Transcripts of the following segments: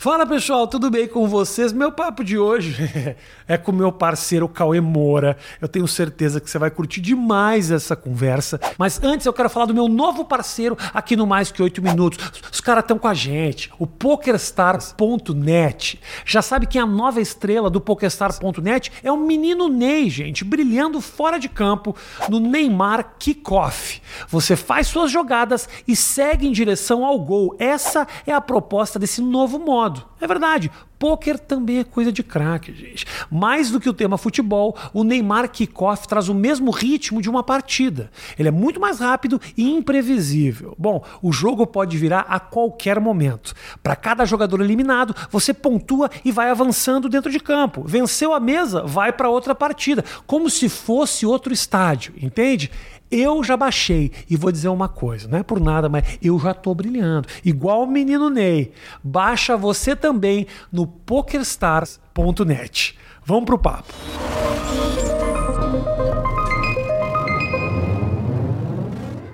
Fala pessoal, tudo bem com vocês? Meu papo de hoje é com meu parceiro Cauê Moura. Eu tenho certeza que você vai curtir demais essa conversa. Mas antes eu quero falar do meu novo parceiro aqui no Mais Que 8 Minutos. Os caras estão com a gente, o PokerStars.net. Já sabe quem é a nova estrela do PokerStars.net? É o menino Ney, gente, brilhando fora de campo no Neymar Kickoff. Você faz suas jogadas e segue em direção ao gol. Essa é a proposta desse novo modo. É verdade. Poker também é coisa de craque, gente. Mais do que o tema futebol, o Neymar Kickoff traz o mesmo ritmo de uma partida. Ele é muito mais rápido e imprevisível. Bom, o jogo pode virar a qualquer momento. Para cada jogador eliminado, você pontua e vai avançando dentro de campo. Venceu a mesa, vai para outra partida, como se fosse outro estádio, entende? Eu já baixei e vou dizer uma coisa, não é por nada, mas eu já tô brilhando. Igual o menino Ney. Baixa você também no pokerstars.net. Vamos pro papo.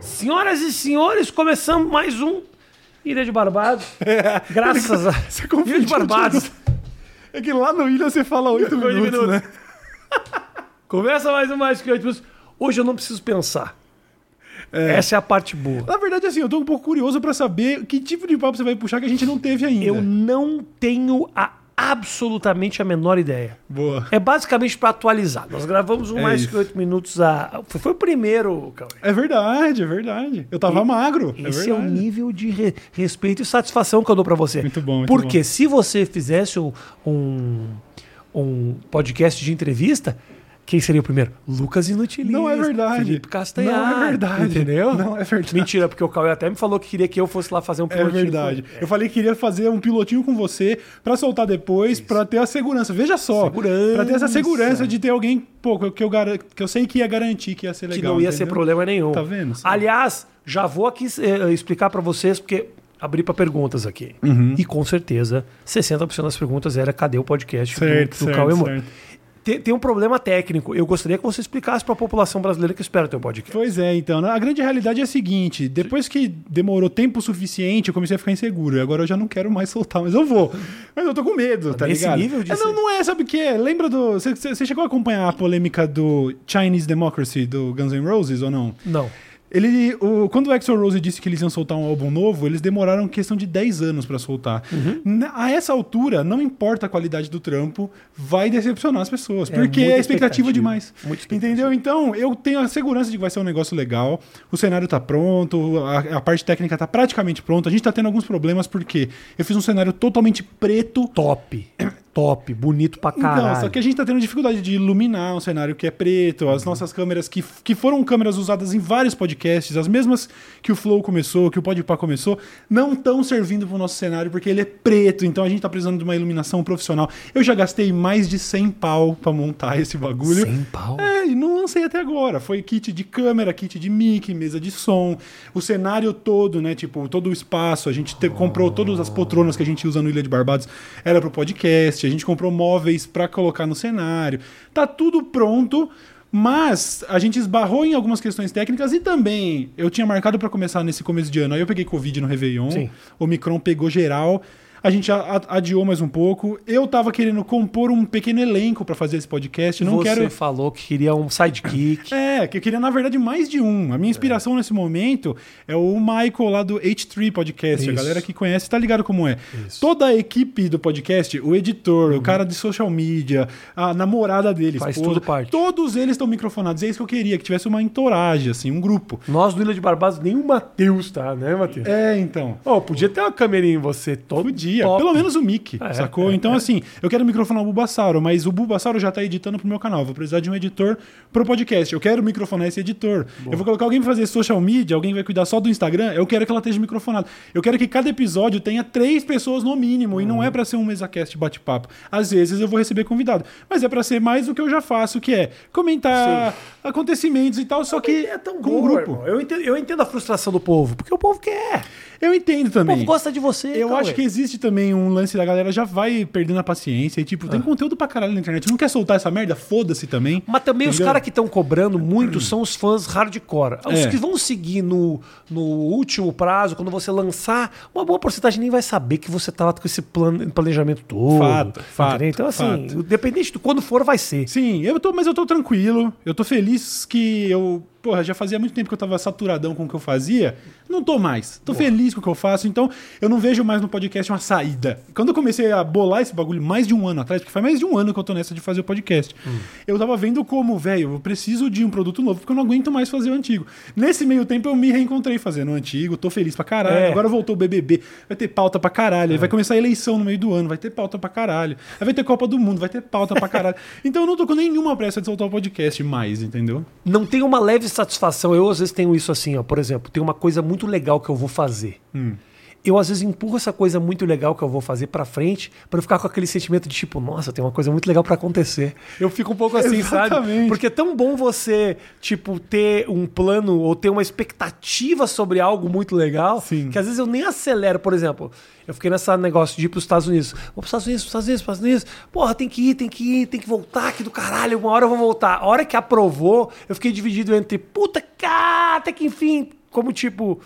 Senhoras e senhores, começamos mais um Ilha de Barbados. Graças a Você Ilha de Barbados. É que lá no Ilha você fala oito Oito minutos, minutos. né? Começa mais um mais que oito minutos. Hoje eu não preciso pensar. Essa é a parte boa. Na verdade, assim, eu tô um pouco curioso pra saber que tipo de papo você vai puxar que a gente não teve ainda. Eu não tenho a- absolutamente a menor ideia. Boa. É basicamente para atualizar. Nós gravamos um É mais isso. que oito minutos a. Foi, foi o primeiro, Cauê. É verdade, é verdade. Eu tava magro. Esse é é, o nível de re- respeito e satisfação que eu dou para você. Muito bom, muito Porque bom. se você fizesse um, um, um podcast de entrevista, quem seria o primeiro? Lucas Inutilista. Não é verdade. Felipe Castanhar. Não é verdade. Entendeu? Não é verdade. Mentira, porque o Cauê até me falou que queria que eu fosse lá fazer um É pilotinho. verdade. Eu falei que queria fazer um pilotinho com você pra soltar depois, pra ter a segurança. Veja só. Segurança. Pra ter essa segurança de ter alguém, pô, que eu, gar- que eu sei que ia garantir que ia ser que legal. não ia ser entendeu? problema nenhum. Tá vendo? Aliás, já vou aqui eh, explicar para vocês, porque abri para perguntas aqui. Uhum. E com certeza, 60% das perguntas era cadê o podcast Certo, do, do certo, Cauê Moura? certo. Tem, tem um problema técnico. Eu gostaria que você explicasse para a população brasileira que espera o teu podcast. Pois é, então. A grande realidade é a seguinte: depois que demorou tempo suficiente, eu comecei a ficar inseguro. E agora eu já não quero mais soltar, mas eu vou. Mas eu tô com medo, tá nesse ligado? nível de É, não, não é, sabe o que é? Lembra do. Você chegou a acompanhar a polêmica do Chinese Democracy do Guns N' Roses ou não? Não. Ele, o, quando o Axl Rose disse que eles iam soltar um álbum novo, eles demoraram questão de 10 anos pra soltar. Uhum. Na- A essa altura, não importa a qualidade do trampo, vai decepcionar as pessoas. É, porque é expectativa expectativa. demais. Expectativa. Entendeu? Então, eu tenho a segurança de que vai ser um negócio legal. O cenário tá pronto, a, a parte técnica tá praticamente pronta. A gente tá tendo alguns problemas porque eu fiz um cenário totalmente preto. Top. Top. Bonito pra caralho. Então, só que a gente tá tendo dificuldade de iluminar um cenário que é preto, as nossas câmeras que, que foram câmeras usadas em vários podcasts, as mesmas que o Flow começou, que o Podpah começou, não estão servindo pro nosso cenário porque ele é preto, então a gente tá precisando de uma iluminação profissional. Eu já gastei mais de 100 pau pra montar esse bagulho. 100 pau? É, e não lancei até agora. Foi kit de câmera, kit de mic, mesa de som, o cenário todo, né? Tipo, todo o espaço. A gente te- comprou todas as poltronas que a gente usa no Ilha de Barbados, era pro podcast. A gente comprou móveis pra colocar no cenário. Tá tudo pronto. Mas a gente esbarrou em algumas questões técnicas e também eu tinha marcado pra começar nesse começo de ano. Aí eu peguei Covid no Réveillon, Sim. o Micron pegou geral. A gente a- a- adiou mais um pouco. Eu tava querendo compor um pequeno elenco pra fazer esse podcast. Não você quero falou que queria um sidekick. é, que eu queria, na verdade, mais de um. A minha inspiração nesse momento é o Michael lá do H3 Podcast. A Isso. galera que conhece tá ligado como é. Toda a equipe do podcast, o editor, o cara de social media, a namorada dele, Uhum. Faz esposa, tudo parte. todos eles estão microfonados. É isso que eu queria, que tivesse uma entourage, assim, um grupo. Nós do Ilha de Barbados, nem o Matheus tá, né, Matheus? É, então. Oh, podia ter uma câmerinha em você. Todo Podia, pelo menos o mic, É, sacou? é, então, é. assim, eu quero microfonar o Bulbasauro, mas o Bulbasauro já tá editando pro meu canal. Vou precisar de um editor pro podcast. Eu quero microfonar esse editor. Eu vou colocar alguém pra fazer social media, alguém vai cuidar só do Instagram. Eu quero que ela esteja microfonada. Eu quero que cada episódio tenha três pessoas no mínimo, e não Uhum. é pra ser um mesacast bate-papo. Às vezes eu vou receber convidado, mas é pra ser mais do que eu já faço, que é comentar acontecimentos e tal, só que é tão com um boa, grupo. irmão. Eu entendo, eu entendo a frustração do povo, porque o povo quer. Eu entendo O também. povo gosta de você. Eu Cauê. acho que existe também um lance da galera já vai perdendo a paciência e, tipo, tem conteúdo pra caralho na internet. Não quer soltar essa merda? Foda-se também. Mas também os Entendeu? caras que estão cobrando muito são os fãs hardcore. Os É. que vão seguir no, no último prazo, quando você lançar, uma boa porcentagem nem vai saber que você tá lá com esse plano, planejamento todo. Fato, fato, entendeu? Então, assim, fato. independente de quando for, vai ser. Sim, eu tô, mas eu tô tranquilo. Eu tô feliz que eu. Porra, já fazia muito tempo que eu tava saturadão com o que eu fazia. Não tô mais. Tô feliz com o que eu faço. Então, eu não vejo mais no podcast uma saída. Quando eu comecei a bolar esse bagulho mais de um ano atrás, porque faz mais de um ano que eu tô nessa de fazer o podcast, Hum. eu tava vendo como, velho, eu preciso de um produto novo, porque eu não aguento mais fazer o antigo. Nesse meio tempo, eu me reencontrei fazendo o antigo, tô feliz pra caralho. É. Agora voltou o BBB, vai ter pauta pra caralho. Aí vai começar a eleição no meio do ano, vai ter pauta pra caralho. Aí vai ter Copa do Mundo, vai ter pauta pra caralho. então eu não tô com nenhuma pressa de soltar o podcast mais, entendeu? Não tem uma leve satisfação. Eu, às vezes, tenho isso assim, ó. Por exemplo, tem uma coisa muito legal que eu vou fazer. Hum. Eu, às vezes, empurro essa coisa muito legal que eu vou fazer pra frente pra eu ficar com aquele sentimento de tipo, nossa, tem uma coisa muito legal pra acontecer. Eu fico um pouco assim, sabe? Exatamente. Porque é tão bom você, tipo, ter um plano ou ter uma expectativa sobre algo muito legal Sim. que às vezes eu nem acelero. Por exemplo, eu fiquei nessa negócio de ir pros Estados Unidos. Vou pros Estados Unidos, pros Estados Unidos, pros Estados Unidos. Porra, tem que ir, tem que ir, tem que voltar aqui do caralho. Uma hora eu vou voltar. A hora que aprovou, eu fiquei dividido entre puta, cara, até que enfim, como tipo.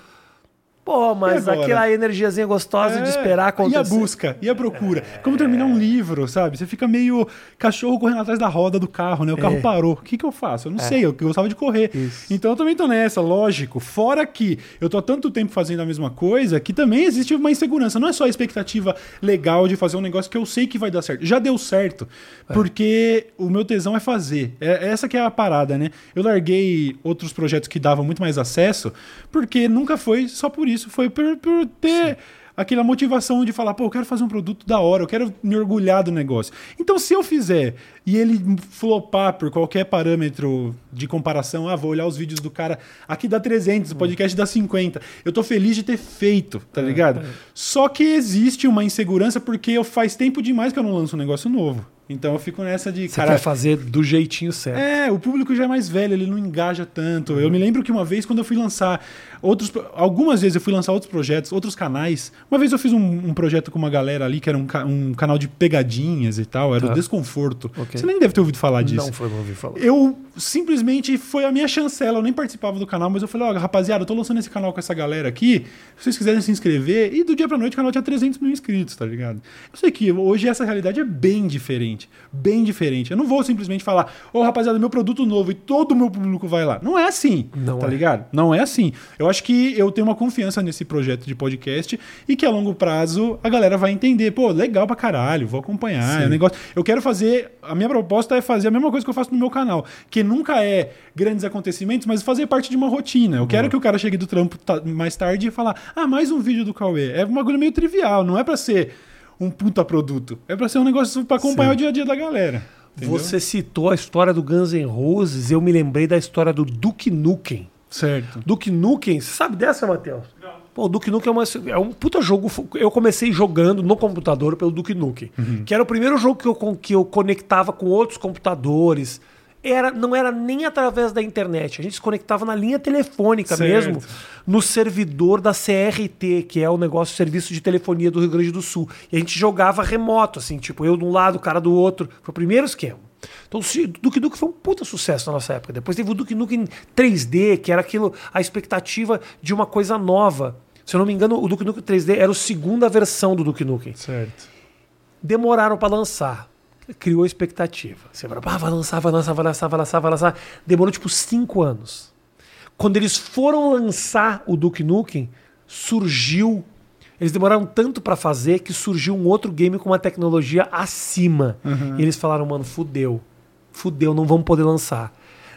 Pô, mas E aquela energiazinha gostosa de esperar E acontecer. a busca, e a procura. Como terminar um livro, sabe? Você fica meio cachorro correndo atrás da roda do carro, né? O carro É. parou. O que, que eu faço? Eu não sei, eu gostava de correr. Isso. Então eu também tô nessa, lógico. Fora que eu tô há tanto tempo fazendo a mesma coisa que também existe uma insegurança. Não é só a expectativa legal de fazer um negócio que eu sei que vai dar certo. Já deu certo. Porque o meu tesão é fazer. É, essa que é a parada, né? Eu larguei outros projetos que davam muito mais acesso, porque nunca foi só por isso. Foi por, por ter aquela motivação de falar, pô, eu quero fazer um produto da hora, eu quero me orgulhar do negócio. Então, se eu fizer e ele flopar por qualquer parâmetro de comparação, ah, vou olhar os vídeos do cara, aqui dá 300, o podcast dá 50. Eu tô feliz de ter feito, tá ligado? Só que existe uma insegurança porque eu faz tempo demais que eu não lanço um negócio novo. Então eu fico nessa de, Você cara, quer fazer do jeitinho certo. é, o público já é mais velho, ele não engaja tanto. Eu me lembro que uma vez, quando eu fui lançar outros. Algumas vezes eu fui lançar outros projetos, outros canais. Uma vez eu fiz um, um projeto com uma galera ali, que era um, um canal de pegadinhas e tal, era Tá. o Desconforto. Ok. Você nem deve ter ouvido falar disso. Não foi ouvir falar. Eu simplesmente foi a minha chancela, eu nem participava do canal, mas eu falei, ó, rapaziada, eu tô lançando esse canal com essa galera aqui, se vocês quiserem se inscrever, e do dia pra noite o canal tinha 300 mil inscritos, tá ligado? Eu sei que hoje essa realidade é bem diferente, bem diferente. Eu não vou simplesmente falar, ô rapaziada, meu produto novo e todo o meu público vai lá. Não é assim, Não tá é. ligado? Não é assim. Eu acho que eu tenho uma confiança nesse projeto de podcast e que a longo prazo a galera vai entender, pô, legal pra caralho, vou acompanhar, é um negócio. Eu quero fazer, a minha proposta é fazer a mesma coisa que eu faço no meu canal, que nunca é grandes acontecimentos, mas fazer parte de uma rotina. Eu quero que o cara chegue do trampo mais tarde e falar: "Ah, mais um vídeo do Cauê". É um bagulho meio trivial, não é pra ser um puta produto. É pra ser um negócio pra acompanhar Sim. o dia a dia da galera. entendeu? Você citou a história do Guns N' Roses, eu me lembrei da história do Duke Nukem. certo. Duke Nukem, você sabe dessa, Matheus? Pô, o Duke Nukem é, uma- é um puta jogo. Eu comecei jogando no computador pelo Duke Nukem, que era o primeiro jogo que eu, que eu conectava com outros computadores. Era, não era nem através da internet, a gente se conectava na linha telefônica Certo. mesmo, no servidor da CRT, que é o negócio Serviço de Telefonia do Rio Grande do Sul. E a gente jogava remoto, assim, tipo, eu de um lado, o cara do outro. Foi o primeiro esquema. Então, o Duke Nukem foi um puta sucesso na nossa época. Depois teve o Duke Nukem 3D, que era aquilo, a expectativa de uma coisa nova. Se eu não me engano, o Duke Nukem 3D era a segunda versão do Duke Nukem. Certo. Demoraram para lançar. Criou expectativa. Você fala, ah, vai lançar, vai lançar, vai lançar, vai lançar, vai lançar. Demorou tipo cinco anos. Quando eles foram lançar o Duke Nukem, surgiu. Eles demoraram tanto para fazer que surgiu um outro game com uma tecnologia acima. E eles falaram, mano, fudeu. Fudeu, não vamos poder lançar.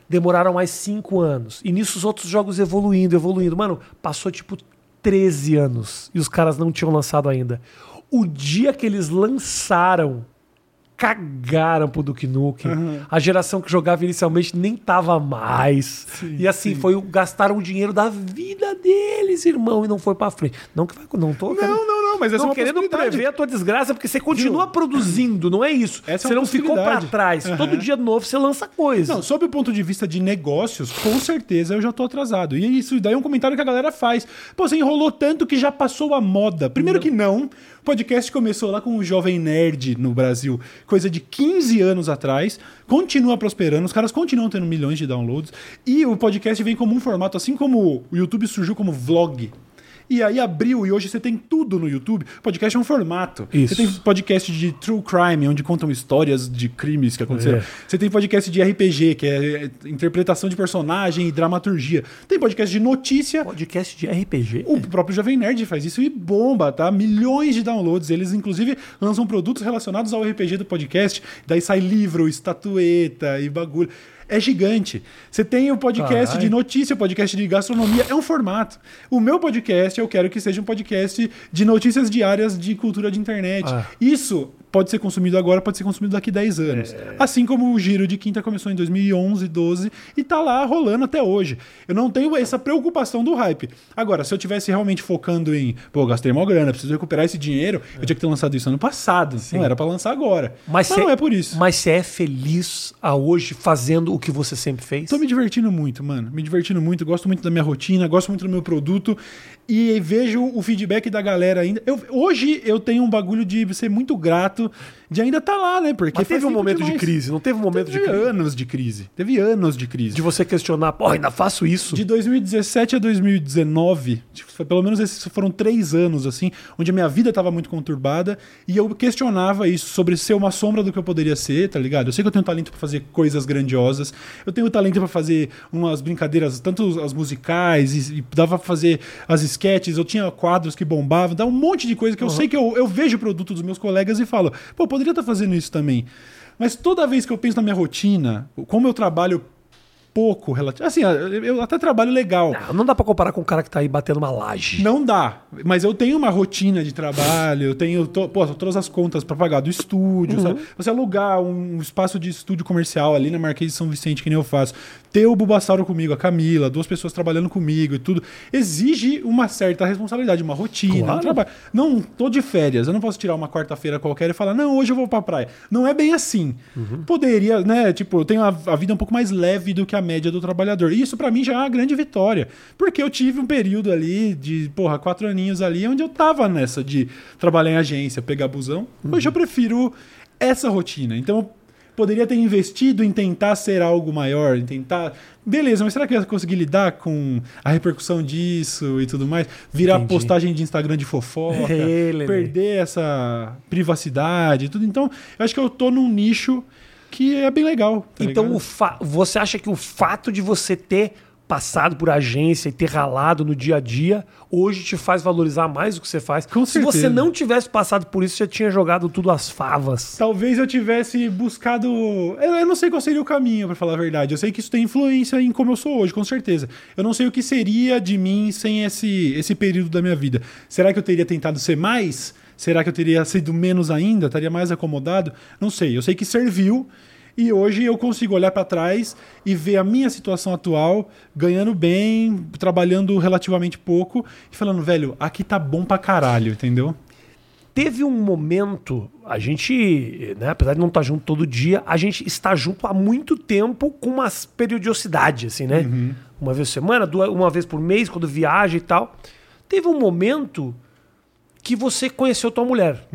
Demoraram mais cinco anos. E nisso os outros jogos evoluindo, evoluindo. Mano, passou tipo 13 anos. E os caras não tinham lançado ainda. O dia que eles lançaram, cagaram pro Duke Nukem. A geração que jogava inicialmente nem tava mais. e assim, foi o- gastaram o dinheiro da vida deles, irmão, e não foi pra frente. Não que vai, não tô Não, não, não, mas essa é não uma querendo prever a tua desgraça, porque você continua produzindo, não é isso. Essa é você uma não ficou pra possibilidade. trás. Aham. Todo dia novo você lança coisa. Não, sob o ponto de vista de negócios, com certeza eu já tô atrasado. E isso daí é um comentário que a galera faz. Pô, você enrolou tanto que já passou a moda. Primeiro que não. O podcast começou lá com o Jovem Nerd no Brasil, coisa de 15 anos atrás. Continua prosperando, os caras continuam tendo milhões de downloads. E o podcast vem como um formato, assim como o YouTube surgiu como vlog. E aí abriu, e hoje você tem tudo no YouTube. Podcast é um formato. Isso. Você tem podcast de true crime, onde contam histórias de crimes que aconteceram. É. Você tem podcast de RPG, que é interpretação de personagem e dramaturgia. Tem podcast de notícia. Podcast de RPG. O próprio Jovem Nerd faz isso e bomba, tá? Milhões de downloads. Eles, inclusive, lançam produtos relacionados ao RPG do podcast. Daí sai livro, estatueta e bagulho. É gigante. Você tem o podcast de notícia, o podcast de gastronomia. É um formato. O meu podcast, eu quero que seja um podcast de notícias diárias de cultura de internet. Ah. Isso pode ser consumido agora, pode ser consumido daqui 10 anos. Assim como o Giro de Quinta começou em 2011, 12 e tá lá rolando até hoje. Eu não tenho essa preocupação do hype. Agora, se eu tivesse realmente focando em, pô, gastei mó grana, preciso recuperar esse dinheiro, eu tinha que ter lançado isso ano passado. Não era pra lançar agora. Mas, cê- não é por isso. Mas você é feliz a hoje fazendo o que você sempre fez? Tô me divertindo muito, mano. Me divertindo muito, gosto muito da minha rotina, gosto muito do meu produto e vejo o feedback da galera ainda. Eu- hoje eu tenho um bagulho de ser muito grato de ainda estar lá, né? Porque Mas teve um momento de demais. crise, não teve um momento de Teve crise? anos de crise. Teve anos de crise. De você questionar, pô, ainda faço isso? De 2017 a 2019, tipo, foi- pelo menos esses foram três anos, assim, onde a minha vida estava muito conturbada e eu questionava isso sobre ser uma sombra do que eu poderia ser, tá ligado? Eu sei que eu tenho talento para fazer coisas grandiosas, eu tenho talento para fazer umas brincadeiras, tanto as musicais, e, e dava pra fazer as sketches, eu tinha quadros que bombavam, dá um monte de coisa que eu sei que eu, eu vejo o produto dos meus colegas e falo, pô, poderia estar fazendo isso também. Mas toda vez que eu penso na minha rotina, como eu trabalho pouco, relativo. Assim, eu até trabalho legal. Ah, não dá pra comparar com o cara que tá aí batendo uma laje. Não dá. Mas eu tenho uma rotina de trabalho, eu tenho to, pô, todas as contas para pagar do estúdio, sabe? Você alugar um espaço de estúdio comercial ali na Marquês de São Vicente, que nem eu faço. Ter o Bulbasauro comigo, a Camila, duas pessoas trabalhando comigo e tudo. Exige uma certa responsabilidade, uma rotina, Claro. um trabalho. Não tô de férias, eu não posso tirar uma quarta-feira qualquer e falar, não, hoje eu vou pra praia. Não é bem assim. Poderia, né? Tipo, eu tenho a, a vida um pouco mais leve do que a média do trabalhador. E isso pra mim já é uma grande vitória. Porque eu tive um período ali de, porra, quatro aninhos ali, onde eu tava nessa de trabalhar em agência, pegar busão. Hoje eu prefiro essa rotina. Então eu poderia ter investido em tentar ser algo maior, em tentar. Beleza, mas será que eu ia conseguir lidar com a repercussão disso e tudo mais? Virar Entendi. postagem de Instagram de fofoca, Lelê. perder essa privacidade e tudo. Então, eu acho que eu tô num nicho que é bem legal. tá então, você acha que o fato de você ter passado por agência e ter ralado no dia a dia, hoje te faz valorizar mais o que você faz? Com Se você certeza. não tivesse passado por isso, você tinha jogado tudo às favas. Talvez eu tivesse buscado. Eu, eu não sei qual seria o caminho, pra falar a verdade. Eu sei que isso tem influência em como eu sou hoje, com certeza. Eu não sei o que seria de mim sem esse, esse período da minha vida. Será que eu teria tentado ser mais? Será que eu teria sido menos ainda? Estaria mais acomodado? Não sei. Eu sei que serviu. E hoje eu consigo olhar pra trás e ver a minha situação atual, ganhando bem, trabalhando relativamente pouco e falando, velho, aqui tá bom pra caralho, entendeu? Teve um momento, a gente, né, apesar de não estar junto todo dia, a gente está junto há muito tempo com uma periodicidade, assim, né? Uma vez por semana, duas, uma vez por mês, quando viaja e tal. Teve um momento que você conheceu tua mulher.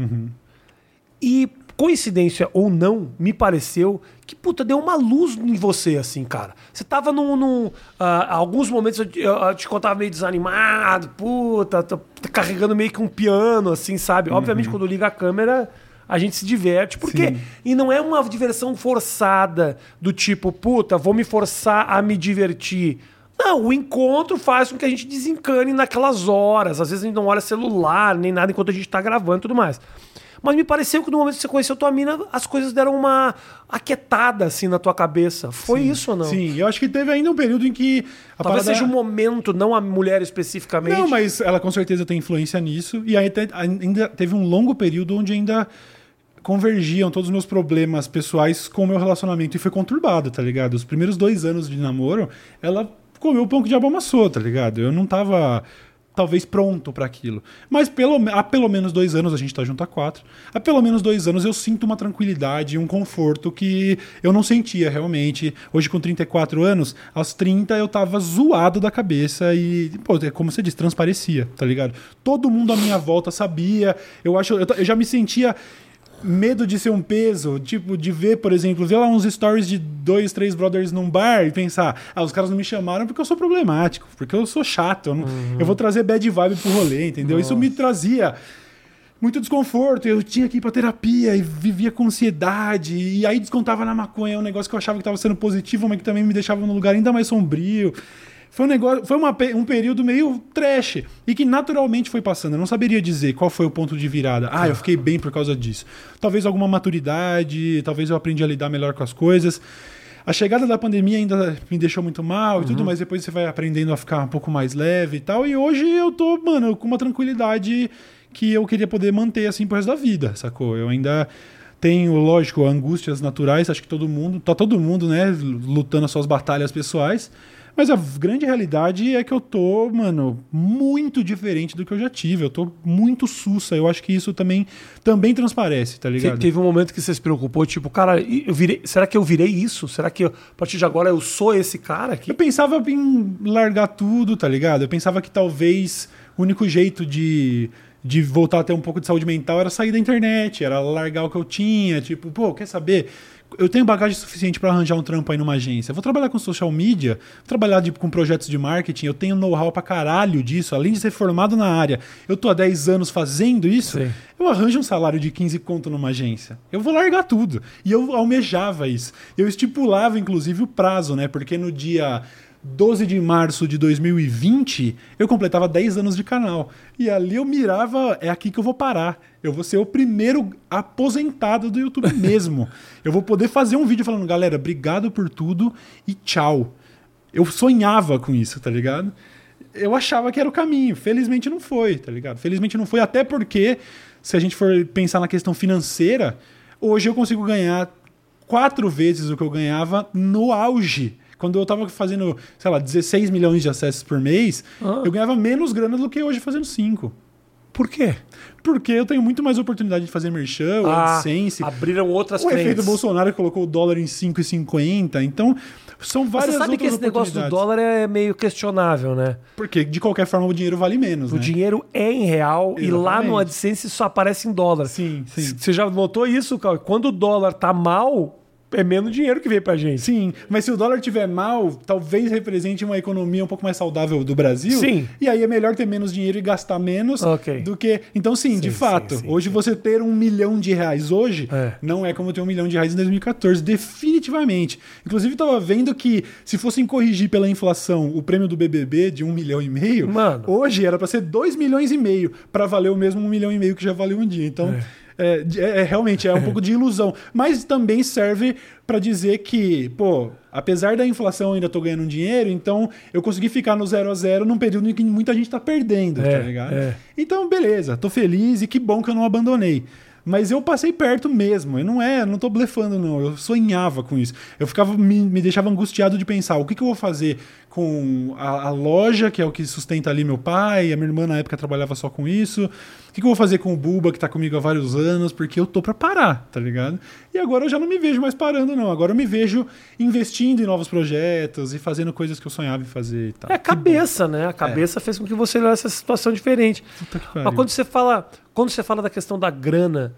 E, coincidência ou não, me pareceu que, puta, deu uma luz em você, assim, cara. Você tava num. num ah, alguns momentos eu, eu- eu te contava meio desanimado, puta, tô carregando meio que um piano, assim, sabe? Obviamente, quando liga a câmera. A gente se diverte, porque. Sim. E não é uma diversão forçada, do tipo, puta, vou me forçar a me divertir. Não, o encontro faz com que a gente desencane naquelas horas. Às vezes a gente não olha celular, nem nada enquanto a gente tá gravando e tudo mais. Mas me pareceu que no momento que você conheceu tua mina, as coisas deram uma aquietada assim na tua cabeça. Foi isso ou não? Sim, eu acho que teve ainda um período em que. A Talvez parada- seja um momento, não a mulher especificamente. Não, mas ela com certeza tem influência nisso. E aí ainda teve um longo período onde ainda convergiam todos os meus problemas pessoais com o meu relacionamento e foi conturbado, tá ligado? Os primeiros dois anos de namoro, ela comeu o pão que o diabo amassou, tá ligado? Eu não tava talvez pronto para aquilo. Mas pelo, há pelo menos dois anos, a gente tá junto há quatro, há pelo menos dois anos eu sinto uma tranquilidade, um conforto que eu não sentia realmente. Hoje, com 34 anos, aos 30 eu tava zoado da cabeça e, pô, é como você disse, transparecia, tá ligado? Todo mundo à minha volta sabia, eu acho, eu, eu já me sentia medo de ser um peso, tipo, de ver, por exemplo, ver lá uns stories de dois, três brothers num bar e pensar, ah, os caras não me chamaram porque eu sou problemático, porque eu sou chato, eu, não, uhum. eu vou trazer bad vibe pro rolê, entendeu? Nossa. Isso me trazia muito desconforto, eu tinha que ir pra terapia e vivia com ansiedade, e aí descontava na maconha, um negócio que eu achava que estava sendo positivo, mas que também me deixava num lugar ainda mais sombrio. Foi um negócio, foi uma, um período meio trash e que naturalmente foi passando. Eu não saberia dizer qual foi o ponto de virada. Ah, eu fiquei bem por causa disso. Talvez alguma maturidade, talvez eu aprendi a lidar melhor com as coisas. A chegada da pandemia ainda me deixou muito mal e tudo, uhum. mas depois você vai aprendendo a ficar um pouco mais leve e tal. E hoje eu tô, mano, com uma tranquilidade que eu queria poder manter assim pro resto da vida, sacou? Eu ainda tenho, lógico, angústias naturais, acho que todo mundo, tá todo mundo, né, lutando as suas batalhas pessoais. Mas a grande realidade é que eu tô, mano, muito diferente do que eu já tive. Eu tô muito sussa. Eu acho que isso também, também transparece, tá ligado? Teve um momento que você se preocupou, tipo, cara, eu virei, será que eu virei isso? Será que eu, a partir de agora eu sou esse cara aqui? Eu pensava em largar tudo, tá ligado? Eu pensava que talvez o único jeito de de voltar a ter um pouco de saúde mental era sair da internet, era largar o que eu tinha, tipo, pô, quer saber? Eu tenho bagagem suficiente para arranjar um trampo aí numa agência. Eu vou trabalhar com social media, vou trabalhar de, com projetos de marketing, eu tenho know-how pra caralho disso, além de ser formado na área. Eu tô há 10 anos fazendo isso, Sim. eu arranjo um salário de 15 conto numa agência. Eu vou largar tudo. E eu almejava isso. Eu estipulava, inclusive, o prazo, né? Porque no dia 12 de março de 2020, eu completava 10 anos de canal. E ali eu mirava, é aqui que eu vou parar. Eu vou ser o primeiro aposentado do YouTube mesmo. eu vou poder fazer um vídeo falando, galera, obrigado por tudo e tchau. Eu sonhava com isso, tá ligado? Eu achava que era o caminho. Felizmente não foi, tá ligado? Felizmente não foi, até porque, se a gente for pensar na questão financeira, hoje eu consigo ganhar quatro vezes o que eu ganhava no auge quando eu tava fazendo, sei lá, 16 milhões de acessos por mês, ah. eu ganhava menos grana do que hoje fazendo 5. Por quê? Porque eu tenho muito mais oportunidade de fazer merchan, ah, AdSense. Abriram outras O efeito Bolsonaro colocou o dólar em 5,50. Então, são várias Você sabe que esse negócio do dólar é meio questionável, né? Porque, de qualquer forma, o dinheiro vale menos, O né? dinheiro é em real Exatamente. e lá no AdSense só aparece em dólar. Sim, sim. Você já notou isso, Cauê? Quando o dólar tá mal, é menos dinheiro que vem pra gente. Sim, mas se o dólar tiver mal, talvez represente uma economia um pouco mais saudável do Brasil. Sim. E aí é melhor ter menos dinheiro e gastar menos okay. do que. Então, sim, sim de fato, sim, sim, hoje você ter um milhão de reais hoje é. não é como ter um milhão de reais em 2014, definitivamente. Inclusive, estava vendo que se fossem corrigir pela inflação o prêmio do BBB de um milhão e meio, Mano. hoje era para ser dois milhões e meio, para valer o mesmo um milhão e meio que já valeu um dia. Então. É é, é, é realmente é um pouco de ilusão. Mas também serve para dizer que, pô, apesar da inflação eu ainda tô ganhando dinheiro, então eu consegui ficar no zero a zero num período em que muita gente tá perdendo, tá é, ligado? É. Então, beleza, tô feliz e que bom que eu não abandonei. Mas eu passei perto mesmo. Eu não é, não tô blefando, não. Eu sonhava com isso. Eu ficava, me, me deixava angustiado de pensar: o que, que eu vou fazer com a, a, loja, que é o que sustenta ali meu pai, a minha irmã na época trabalhava só com isso. O que, que eu vou fazer com o Buba, que tá comigo há vários anos, porque eu tô para parar, tá ligado? E agora eu já não me vejo mais parando, não. Agora eu me vejo investindo em novos projetos e fazendo coisas que eu sonhava em fazer e tal. É a cabeça, né? A cabeça é. fez com que você olhasse essa situação diferente. Mas quando você fala, quando você fala da questão da grana,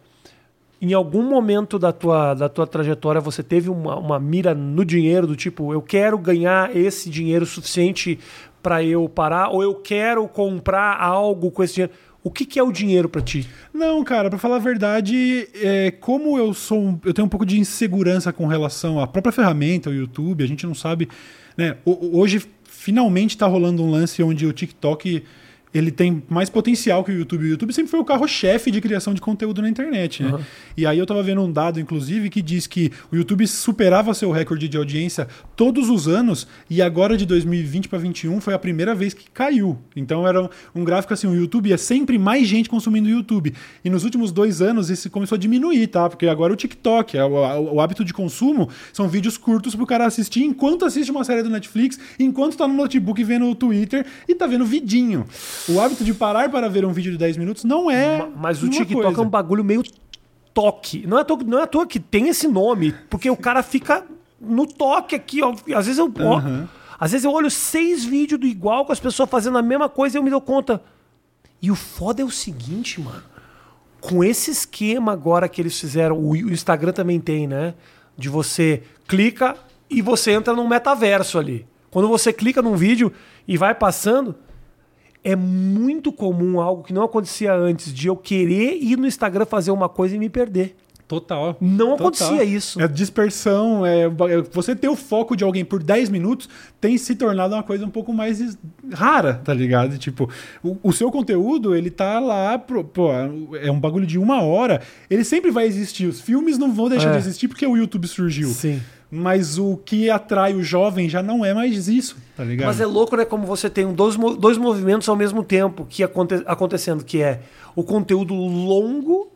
em algum momento da tua, da tua trajetória você teve uma, uma mira no dinheiro, do tipo, eu quero ganhar esse dinheiro suficiente para eu parar, ou eu quero comprar algo com esse dinheiro? O que, que é o dinheiro para ti? Não, cara, para falar a verdade, é, como eu sou, eu tenho um pouco de insegurança com relação à própria ferramenta, o YouTube, a gente não sabe, né? Hoje finalmente está rolando um lance onde o TikTok ele tem mais potencial que o YouTube. O YouTube sempre foi o carro-chefe de criação de conteúdo na internet, né? Uhum. E aí eu tava vendo um dado, inclusive, que diz que o YouTube superava seu recorde de audiência todos os anos e agora de 2020 para 2021 foi a primeira vez que caiu. Então era um gráfico assim, o YouTube é sempre mais gente consumindo o YouTube. E nos últimos dois anos isso começou a diminuir, tá? Porque agora o TikTok, é o, hábito de consumo, são vídeos curtos pro cara assistir enquanto assiste uma série do Netflix, enquanto tá no notebook vendo o Twitter e tá vendo vidinho. O hábito de parar para ver um vídeo de 10 minutos não é. Ma- Mas o TikTok coisa. é um bagulho meio toque. Não é, à toa, não é à toa que tem esse nome, porque o cara fica no toque aqui, ó. Às vezes eu. ó, às vezes eu olho seis vídeos do igual com as pessoas fazendo a mesma coisa e eu me dou conta. E o foda é o seguinte, mano. Com esse esquema agora que eles fizeram, o o Instagram também tem, né? De você clica e você entra num metaverso ali. Quando você clica num vídeo e vai passando, é muito comum algo que não acontecia antes de eu querer ir no Instagram fazer uma coisa e me perder. Total. Não Total. acontecia isso. É dispersão, é, é- você ter o foco de alguém por 10 minutos tem se tornado uma coisa um pouco mais rara, tá ligado? Tipo, o, o seu conteúdo, ele tá lá, pro- pô, é um bagulho de uma hora, ele sempre vai existir. Os filmes não vão deixar É. de existir porque o YouTube surgiu. Sim. Mas o que atrai o jovem já não é mais isso, tá ligado? Mas é louco, né? Como você tem dois, dois movimentos ao mesmo tempo que aconte- acontecendo, que é o conteúdo longo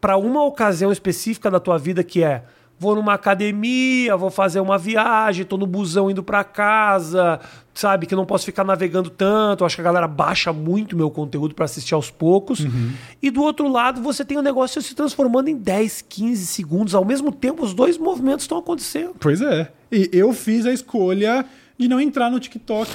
para uma ocasião específica da tua vida, que é vou numa academia, vou fazer uma viagem, tô no busão indo para casa, sabe? Que não posso ficar navegando tanto. Acho que a galera baixa muito meu conteúdo para assistir aos poucos. E do outro lado, você tem o negócio se transformando em 10, 15 segundos. Ao mesmo tempo, os dois movimentos estão acontecendo. Pois é. E eu fiz a escolha de não entrar no TikTok,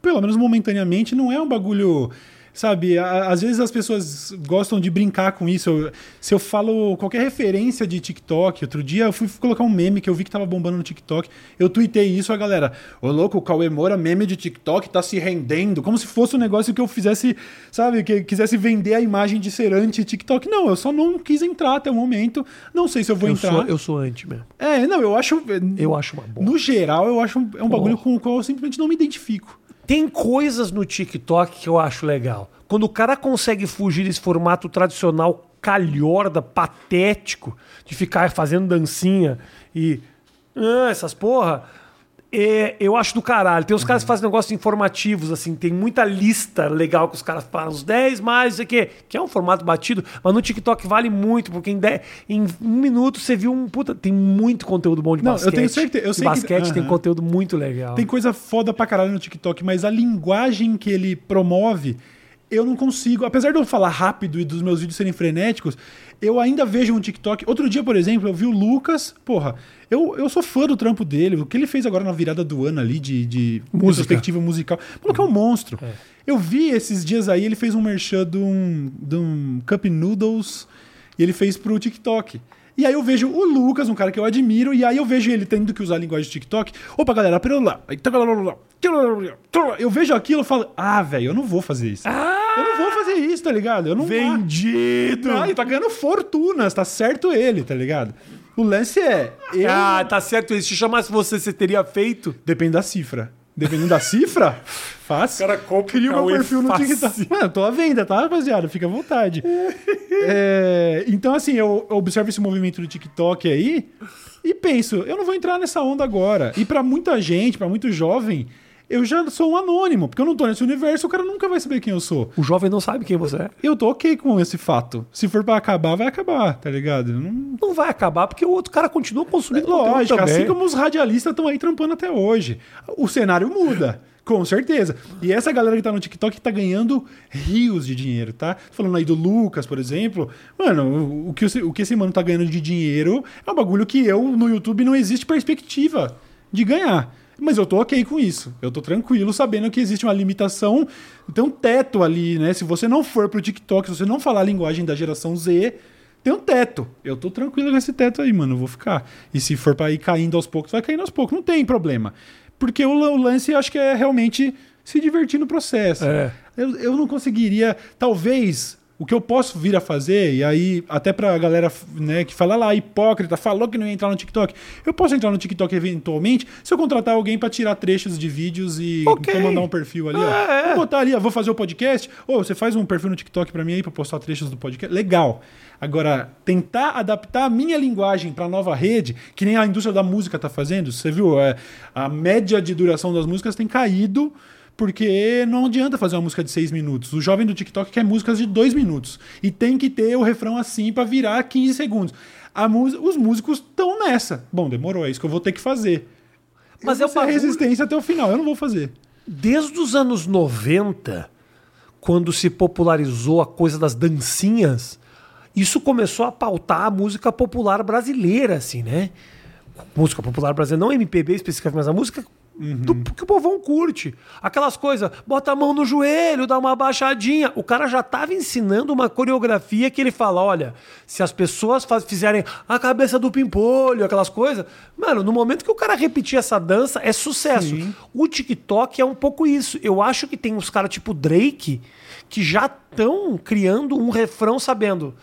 pelo menos momentaneamente, não é um bagulho. Sabe, às vezes as pessoas gostam de brincar com isso. Eu- se eu falo qualquer referência de TikTok, outro dia eu fui colocar um meme que eu vi que tava bombando no TikTok. Eu tuitei isso, a galera, ô louco, o Cauê Moura, meme de TikTok, tá se rendendo. Como se fosse um negócio que eu fizesse, sabe, que quisesse vender a imagem de ser anti-TikTok. Não, eu só não quis entrar até o momento. Não sei se eu vou Eu entrar. sou, eu sou anti mesmo. É, não, eu acho. Eu acho uma boa. No geral, eu acho um- é um bagulho com o qual eu simplesmente não me identifico. Tem coisas no TikTok que eu acho legal. Quando o cara consegue fugir desse formato tradicional calhorda, patético, de ficar fazendo dancinha e. ah, essas porra. É, eu acho do caralho. Tem os caras que fazem negócios informativos, assim, tem muita lista legal que os caras falam, os 10 mais, sei o quê, que é um formato batido, mas no TikTok vale muito, porque em, 10 em um minuto você viu um. Puta, tem muito conteúdo bom de Não, eu basquete. tenho certeza- eu sei que- basquete tem conteúdo muito legal. Tem coisa foda pra caralho no TikTok, mas a linguagem que ele promove, eu não consigo. Apesar de eu falar rápido e dos meus vídeos serem frenéticos, eu ainda vejo um TikTok. Outro dia, por exemplo, eu vi o Lucas. Porra, eu, eu sou fã do trampo dele. O que ele fez agora na virada do ano ali de, de Música. perspectiva musical. Que é um monstro. Eu vi esses dias aí, ele fez um merchan de um, de um Cup Noodles e ele fez pro TikTok. E aí eu vejo o Lucas, um cara que eu admiro, e aí eu vejo ele tendo que usar a linguagem do TikTok. Opa, galera, pera lá. Eu vejo aquilo e falo, ah, velho, eu não vou fazer isso. Eu não vou fazer isso, tá ligado? Eu não Vendido! Ah, ele tá ganhando fortunas, tá certo ele, tá ligado? O lance é. Eu... Ah, tá certo isso. Se chamasse você, você teria feito? Depende da cifra. Dependendo da cifra, fácil. O cara compra Cria o meu perfil no. TikTok. Mano, tô à venda, tá, rapaziada? Fica à vontade. É, então, assim, eu observo esse movimento do TikTok aí e penso, eu não vou entrar nessa onda agora. E pra muita gente, pra muito jovem, eu já sou um anônimo, porque eu não tô nesse universo, o cara nunca vai saber quem eu sou. O jovem não sabe quem você é. Eu tô ok com esse fato. Se for pra acabar, vai acabar, tá ligado? Não, Não vai acabar porque o outro cara continua consumindo É Lógico, também. assim como os radialistas estão aí trampando até hoje. O cenário muda. Com certeza. E essa galera que tá no TikTok tá ganhando rios de dinheiro, tá? Falando aí do Lucas, por exemplo. Mano, o- que, o que esse mano tá ganhando de dinheiro é um bagulho que eu, no YouTube, não existe perspectiva de ganhar. Mas eu tô ok com isso. Eu tô tranquilo sabendo que existe uma limitação, tem um teto ali, né? Se você não for pro TikTok, se você não falar a linguagem da geração Z, tem um teto. Eu tô tranquilo com esse teto aí, mano. Eu vou ficar. E se for pra ir caindo aos poucos, vai caindo aos poucos. Não tem problema. Porque o, lance, acho que é realmente se divertir no processo. É. Eu, eu não conseguiria, talvez, o que eu posso vir a fazer, e aí, até pra galera né, que fala lá, hipócrita, falou que não ia entrar no TikTok. Eu posso entrar no TikTok eventualmente se eu contratar alguém pra tirar trechos de vídeos e Ok. comandar um perfil ali, ó. É, é. Vou botar ali, ó, vou fazer o podcast. Ou você faz um perfil no TikTok pra mim aí pra postar trechos do podcast. Legal. Agora, tentar adaptar a minha linguagem pra nova rede, que nem a indústria da música tá fazendo. Você viu? É, a média de duração das músicas tem caído porque não adianta fazer uma música de seis minutos. O jovem do TikTok quer músicas de dois minutos. E tem que ter o refrão assim pra virar 15 segundos. A música- os músicos estão nessa. Bom, demorou, é isso que eu vou ter que fazer. Mas eu é bagulho- resistência até o final, eu não vou fazer. Desde os anos 90, quando se popularizou a coisa das dancinhas, isso começou a pautar a música popular brasileira, assim, né? Música popular brasileira, não MPB especificamente, mas a música do que o povão curte. Aquelas coisas, bota a mão no joelho, dá uma baixadinha. O cara já estava ensinando uma coreografia que ele fala: olha, se as pessoas faz- fizerem a cabeça do pimpolho, aquelas coisas. Mano, no momento que o cara repetir essa dança, é sucesso. Sim. O TikTok é um pouco isso. Eu acho que tem uns caras tipo Drake que já estão criando um refrão sabendo.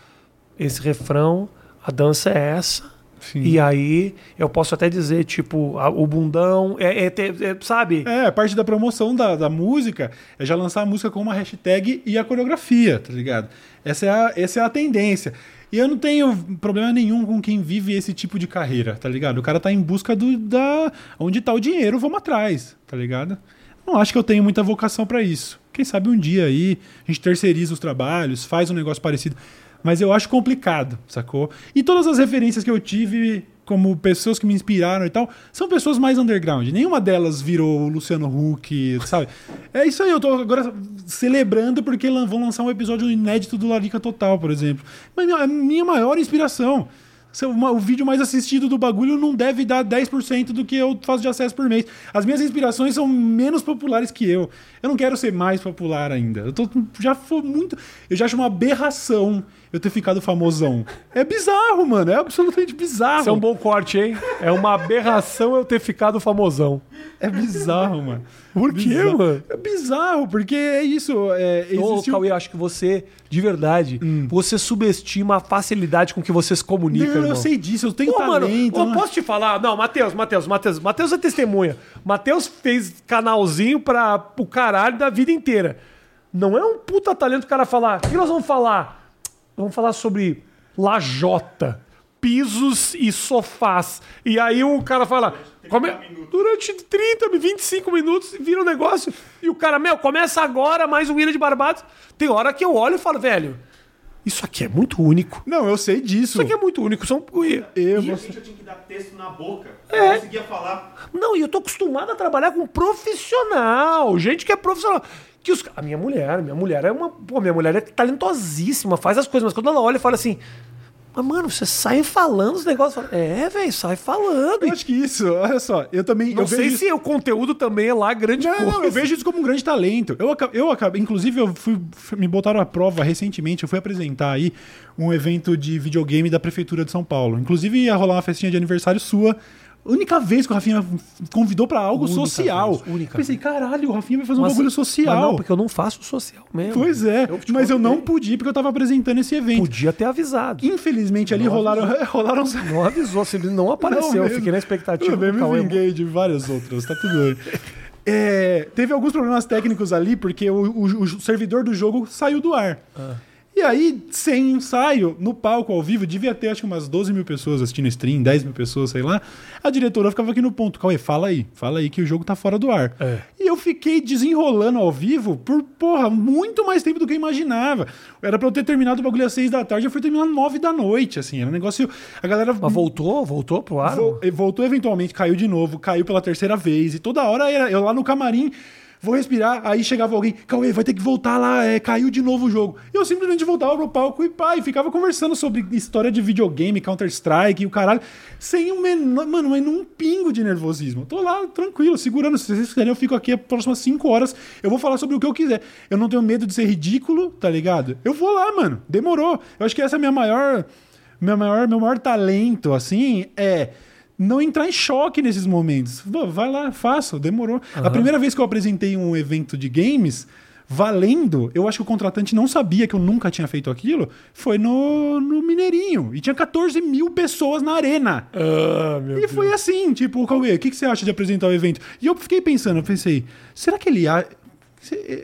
Esse refrão, a dança é essa. Sim. E aí eu posso até dizer, tipo, a- o bundão, é, é é, sabe? É, parte da promoção da, da música é já lançar a música com uma hashtag e a coreografia, tá ligado? Essa é a, essa é a tendência. E eu não tenho problema nenhum com quem vive esse tipo de carreira, tá ligado? O cara tá em busca do, da. Onde tá o dinheiro, vamos atrás, tá ligado? Não acho que eu tenho muita vocação pra isso. Quem sabe um dia aí a gente terceiriza os trabalhos, faz um negócio parecido. Mas eu acho complicado, sacou? E todas as referências que eu tive, como pessoas que me inspiraram e tal, são pessoas mais underground. Nenhuma delas virou Luciano Huck, sabe? É isso aí, eu tô agora celebrando porque vão lançar um episódio inédito do Larica Total, por exemplo. Mas a minha maior inspiração. O vídeo mais assistido do bagulho não deve dar 10% do que eu faço de acesso por mês. As minhas inspirações são menos populares que eu. Eu não quero ser mais popular ainda. Eu tô, já foi muito. Eu já acho uma aberração eu ter ficado famosão. É bizarro, mano. É absolutamente bizarro. Isso é um bom corte, hein? É uma aberração eu ter ficado famosão. É bizarro, mano. Por quê, Bizarro. mano? É bizarro, porque é isso. É, Ô, existe um- Cauê, acho que você, de verdade, você subestima a facilidade com que você se comunica, Não, irmão. eu sei disso, eu tenho Pô, mano, talento. eu né? posso te falar? Não, Matheus, Matheus, Matheus. Matheus é testemunha. Matheus fez canalzinho pra o caralho da vida inteira. Não é um puta talento o cara falar. O que nós vamos falar? Vamos falar sobre lajota, pisos e sofás. E aí o cara fala. come- Durante 30, 25 minutos vira um negócio. E o cara, meu, começa agora mais um Ilha de Barbados. Tem hora que eu olho e falo, velho, isso aqui é muito único. Não, eu sei disso. Isso aqui é muito único. São... Eu, E você- eu tinha que dar texto na boca. É. Eu não conseguia falar. Não, e eu tô acostumado a trabalhar com profissional, gente que é profissional. Que os... A minha mulher, minha mulher é uma. Pô, minha mulher é talentosíssima, faz as coisas, mas quando ela olha e fala assim. Mas, mano, você sai falando os negócios. É, velho, sai falando. eu acho que isso, olha só, eu também. Não eu sei vejo se o conteúdo também é lá grande Não, coisa. não, eu vejo isso como um grande talento. Eu, eu acabei, inclusive, eu fui, fui- me botaram à prova recentemente. Eu fui apresentar aí um evento de videogame da Prefeitura de São Paulo. Inclusive, ia rolar uma festinha de aniversário sua. Única vez que o Rafinha convidou pra algo Única social. vez, única Pensei, caralho, o Rafinha vai fazer um Mas- bagulho Mas social. não, porque eu não faço social mesmo. Pois é, Eu mas eu não pude porque eu tava apresentando esse evento. Podia ter avisado. Infelizmente, ali Não rolaram, rolaram Não avisou, você não apareceu. Não, eu fiquei na expectativa bem, do me vinguei de várias outras, tá tudo bem. É, teve alguns problemas técnicos ali, porque o, o- o servidor do jogo saiu do ar. Ah. E aí, sem ensaio, no palco ao vivo, devia ter acho que umas 12 mil pessoas assistindo stream, 10 mil pessoas, sei lá. A diretora ficava aqui no ponto. Cauê, fala aí, fala aí que o jogo tá fora do ar. É. E eu fiquei desenrolando ao vivo por, porra, muito mais tempo do que eu imaginava. Era pra eu ter terminado o bagulho às 6 da tarde, eu fui terminar às 9 da noite, assim. Era um negócio. A galera. Mas voltou? Voltou pro ar? Vol- voltou eventualmente, caiu de novo, caiu pela terceira vez. E toda hora era eu lá no camarim, vou respirar. Aí chegava alguém, Cauê, vai ter que voltar lá, é, caiu de novo o jogo. E eu simplesmente voltava pro palco e pá, e ficava conversando sobre história de videogame, Counter-Strike e o caralho, sem um menor, mano, mas num pingo de nervosismo. Tô lá tranquilo, segurando. Se vocês quiserem, eu fico aqui as próximas cinco horas. Eu vou falar sobre o que eu quiser. Eu não tenho medo de ser ridículo, tá ligado? Eu vou lá, mano. Demorou. Eu acho que essa é a minha maior meu maior, meu maior talento, assim, é não entrar em choque nesses momentos. Vai lá, faça, demorou. A primeira vez que eu apresentei um evento de games, valendo, eu acho que o contratante não sabia que eu nunca tinha feito aquilo, foi no, no Mineirinho. E tinha 14 mil pessoas na arena. Ah, meu E foi assim, tipo, Cauê, o que, que você acha de apresentar o evento? E eu fiquei pensando, eu pensei, será que ele...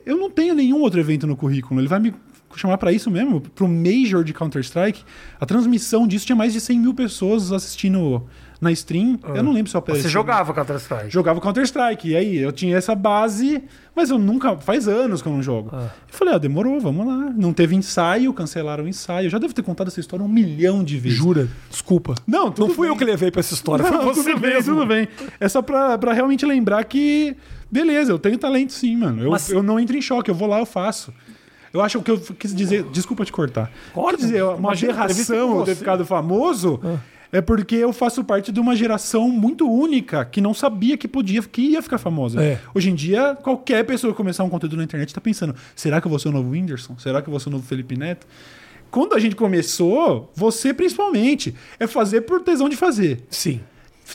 Eu não tenho nenhum outro evento no currículo, ele vai me chamar pra isso mesmo? Pro Major de Counter-Strike? A transmissão disso tinha mais de 100 mil pessoas assistindo na stream. Eu não lembro se eu apareci. Você jogava Counter-Strike? Jogava Counter-Strike. E aí, eu tinha essa base, mas eu nunca. Faz anos que eu não jogo. Eu falei, ah, demorou, vamos lá. Não teve ensaio, cancelaram o ensaio. Eu já devo ter contado essa história um milhão de vezes. Jura? Desculpa. Não, Não fui bem. eu que levei pra essa história, Não, foi você tudo bem, mesmo. tudo bem. É só pra, pra realmente lembrar que, beleza, eu tenho talento sim, mano. Eu, Mas- eu não entro em choque, eu vou lá, eu faço. Eu acho que eu quis dizer. Desculpa te cortar. Corta. Quis dizer, uma aberração ter ficado famoso. É porque eu faço parte de uma geração muito única que não sabia que podia, que ia ficar famosa. É. Hoje em dia, qualquer pessoa que começar um conteúdo na internet tá pensando: será que eu vou ser o novo Whindersson? Será que eu vou ser o novo Felipe Neto? Quando a gente começou, você principalmente, é fazer por tesão de fazer. Sim.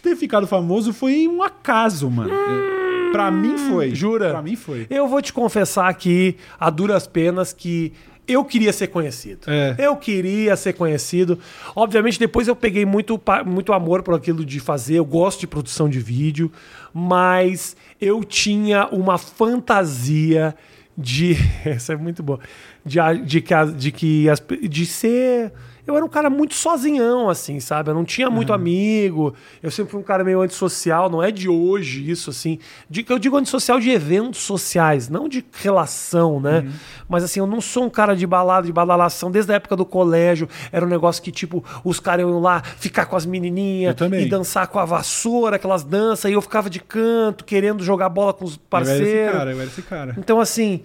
Ter ficado famoso foi um acaso, mano. É, Pra mim foi. Jura? Pra mim foi. Eu vou te confessar aqui, a duras penas, que eu queria ser conhecido. É. Eu queria ser conhecido. Obviamente, depois eu peguei muito, muito amor por aquilo de fazer. Eu gosto de produção de vídeo, mas eu tinha uma fantasia de. Essa é muito boa. De, de de, que as, de ser. Eu era um cara muito sozinhão, assim, sabe? Eu não tinha muito amigo. Eu sempre fui um cara meio antissocial. Não é de hoje isso, assim. De, eu digo antissocial de eventos sociais, não de relação, né? Mas, assim, eu não sou um cara de balada, de badalação. Desde a época do colégio, era um negócio que, tipo, os caras iam lá ficar com as menininhas e dançar com a vassoura, aquelas danças. E eu ficava de canto, querendo jogar bola com os Eu era esse parceiros. cara, eu era esse cara. Então, assim,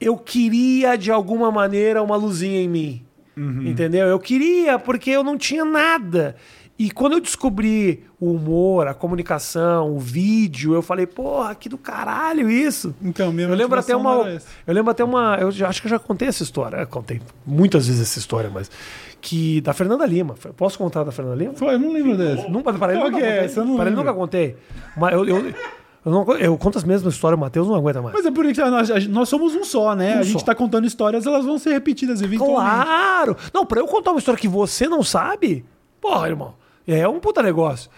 eu queria de alguma maneira uma luzinha em mim. Entendeu? Eu queria, porque eu não tinha nada. E quando eu descobri o humor, a comunicação, o vídeo, eu falei, porra, que do caralho isso. Então, minha Eu lembro até uma. Eu lembro até uma. Eu já, acho que eu já contei essa história. Eu contei muitas vezes essa história, mas. Que. Da Fernanda Lima. Posso contar da Fernanda Lima? Foi, eu não lembro dessa. Nunca, para ele nunca é contei. não Para ele nunca contei. Mas eu, eu, eu, não, eu conto as mesmas histórias, o Matheus não aguenta mais. Mas é porque nós, a gente- nós somos um só, né? Um a gente só. tá contando histórias, elas vão ser repetidas eventualmente. Claro! Não, pra eu contar uma história que você não sabe, porra, irmão, é um puta negócio.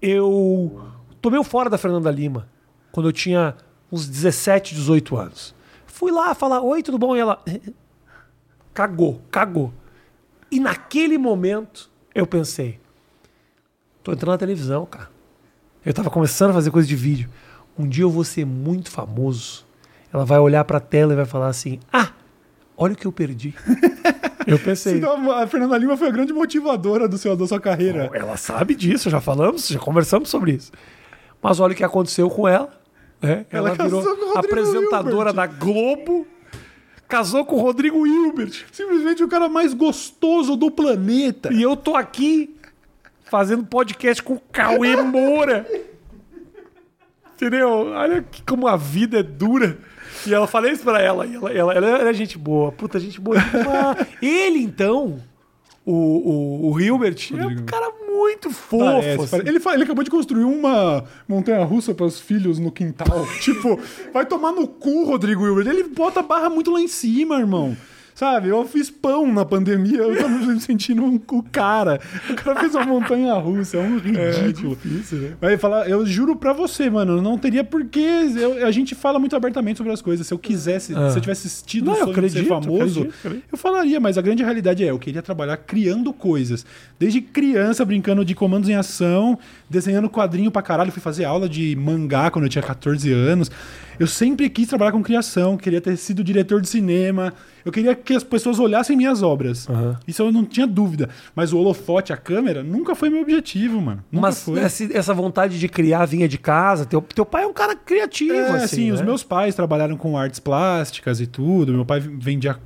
Eu tomei o fora da Fernanda Lima quando eu tinha uns 17, 18 anos. Fui lá falar, oi, tudo bom? E ela. Cagou, cagou. E naquele momento eu pensei, tô entrando na televisão, cara. Eu tava começando a fazer coisa de vídeo. Um dia eu vou ser muito famoso. Ela vai olhar pra tela e vai falar assim: Ah, olha o que eu perdi. eu pensei. Então, a Fernanda Lima foi a grande motivadora do seu, da sua carreira. Ela sabe disso, já falamos, já conversamos sobre isso. Mas olha o que aconteceu com ela. né? Ela, Ela virou casou com o Rodrigo apresentadora Hilbert. da Globo, casou com o Rodrigo Hilbert. Simplesmente o cara mais gostoso do planeta. E eu tô aqui fazendo podcast com o Cauê Moura. Entendeu? Olha que, como a vida é dura. E ela falei isso pra ela. E ela, ela, ela é gente boa. Puta, gente boa. Ele, então, o, o, o Hilbert, é um cara muito fofo. Parece, assim. Ele, ele acabou de construir uma montanha russa para os filhos no quintal. tipo, vai tomar no cu, Rodrigo Hilbert. Ele bota a barra muito lá em cima, irmão. Sabe, eu fiz pão na pandemia, eu tava me sentindo um cu cara. O cara fez uma montanha russa, é um ridículo. né? Vai falar, eu juro pra você, mano, não teria porquê. Eu- a gente fala muito abertamente sobre as coisas. Se eu quisesse, se eu tivesse assistido Não, eu sonho de ser acredito, famoso, acredito, acredito. eu falaria, mas a grande realidade é, eu queria trabalhar criando coisas. Desde criança, brincando de comandos em ação, desenhando quadrinho pra caralho, fui fazer aula de mangá quando eu tinha 14 anos. Eu sempre quis trabalhar com criação, queria ter sido diretor de cinema. Eu queria que as pessoas olhassem minhas obras. Isso eu não tinha dúvida. Mas o holofote, a câmera, nunca foi meu objetivo, mano. Nunca Mas foi. essa, vontade de criar vinha de casa. Teu, teu pai é um cara criativo, É, assim. assim, os né? meus pais trabalharam com artes plásticas e tudo. Meu pai vendia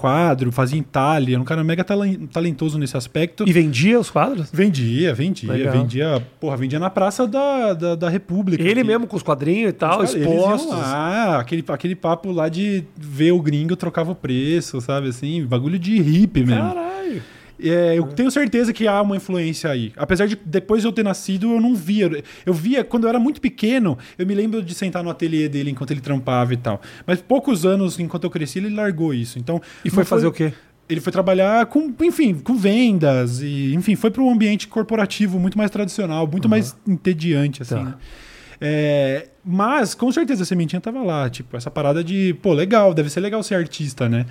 quadro, fazia entalhe, era um cara mega talen- talentoso nesse aspecto. E vendia os quadros? Vendia, vendia, Legal. vendia, porra, vendia na Praça da, da, da República. Ele E- mesmo com os quadrinhos e tal, Os expostos. lá, aquele, aquele papo lá de ver o gringo trocava o preço, sabe assim? Bagulho de hippie mesmo. Caralho. É, eu tenho certeza que há uma influência aí. Apesar de depois de eu ter nascido, eu não via. Eu via quando eu era muito pequeno, eu me lembro de sentar no ateliê dele enquanto ele trampava e tal. Mas poucos anos, enquanto eu cresci, ele largou isso. Então, E foi fazer o quê? Ele foi trabalhar com, enfim, com vendas e, enfim, foi para um ambiente corporativo muito mais tradicional, muito mais entediante, assim. Tá. né? É, mas, com certeza, a sementinha tava lá. Tipo, essa parada de, pô, legal, deve ser legal ser artista, né?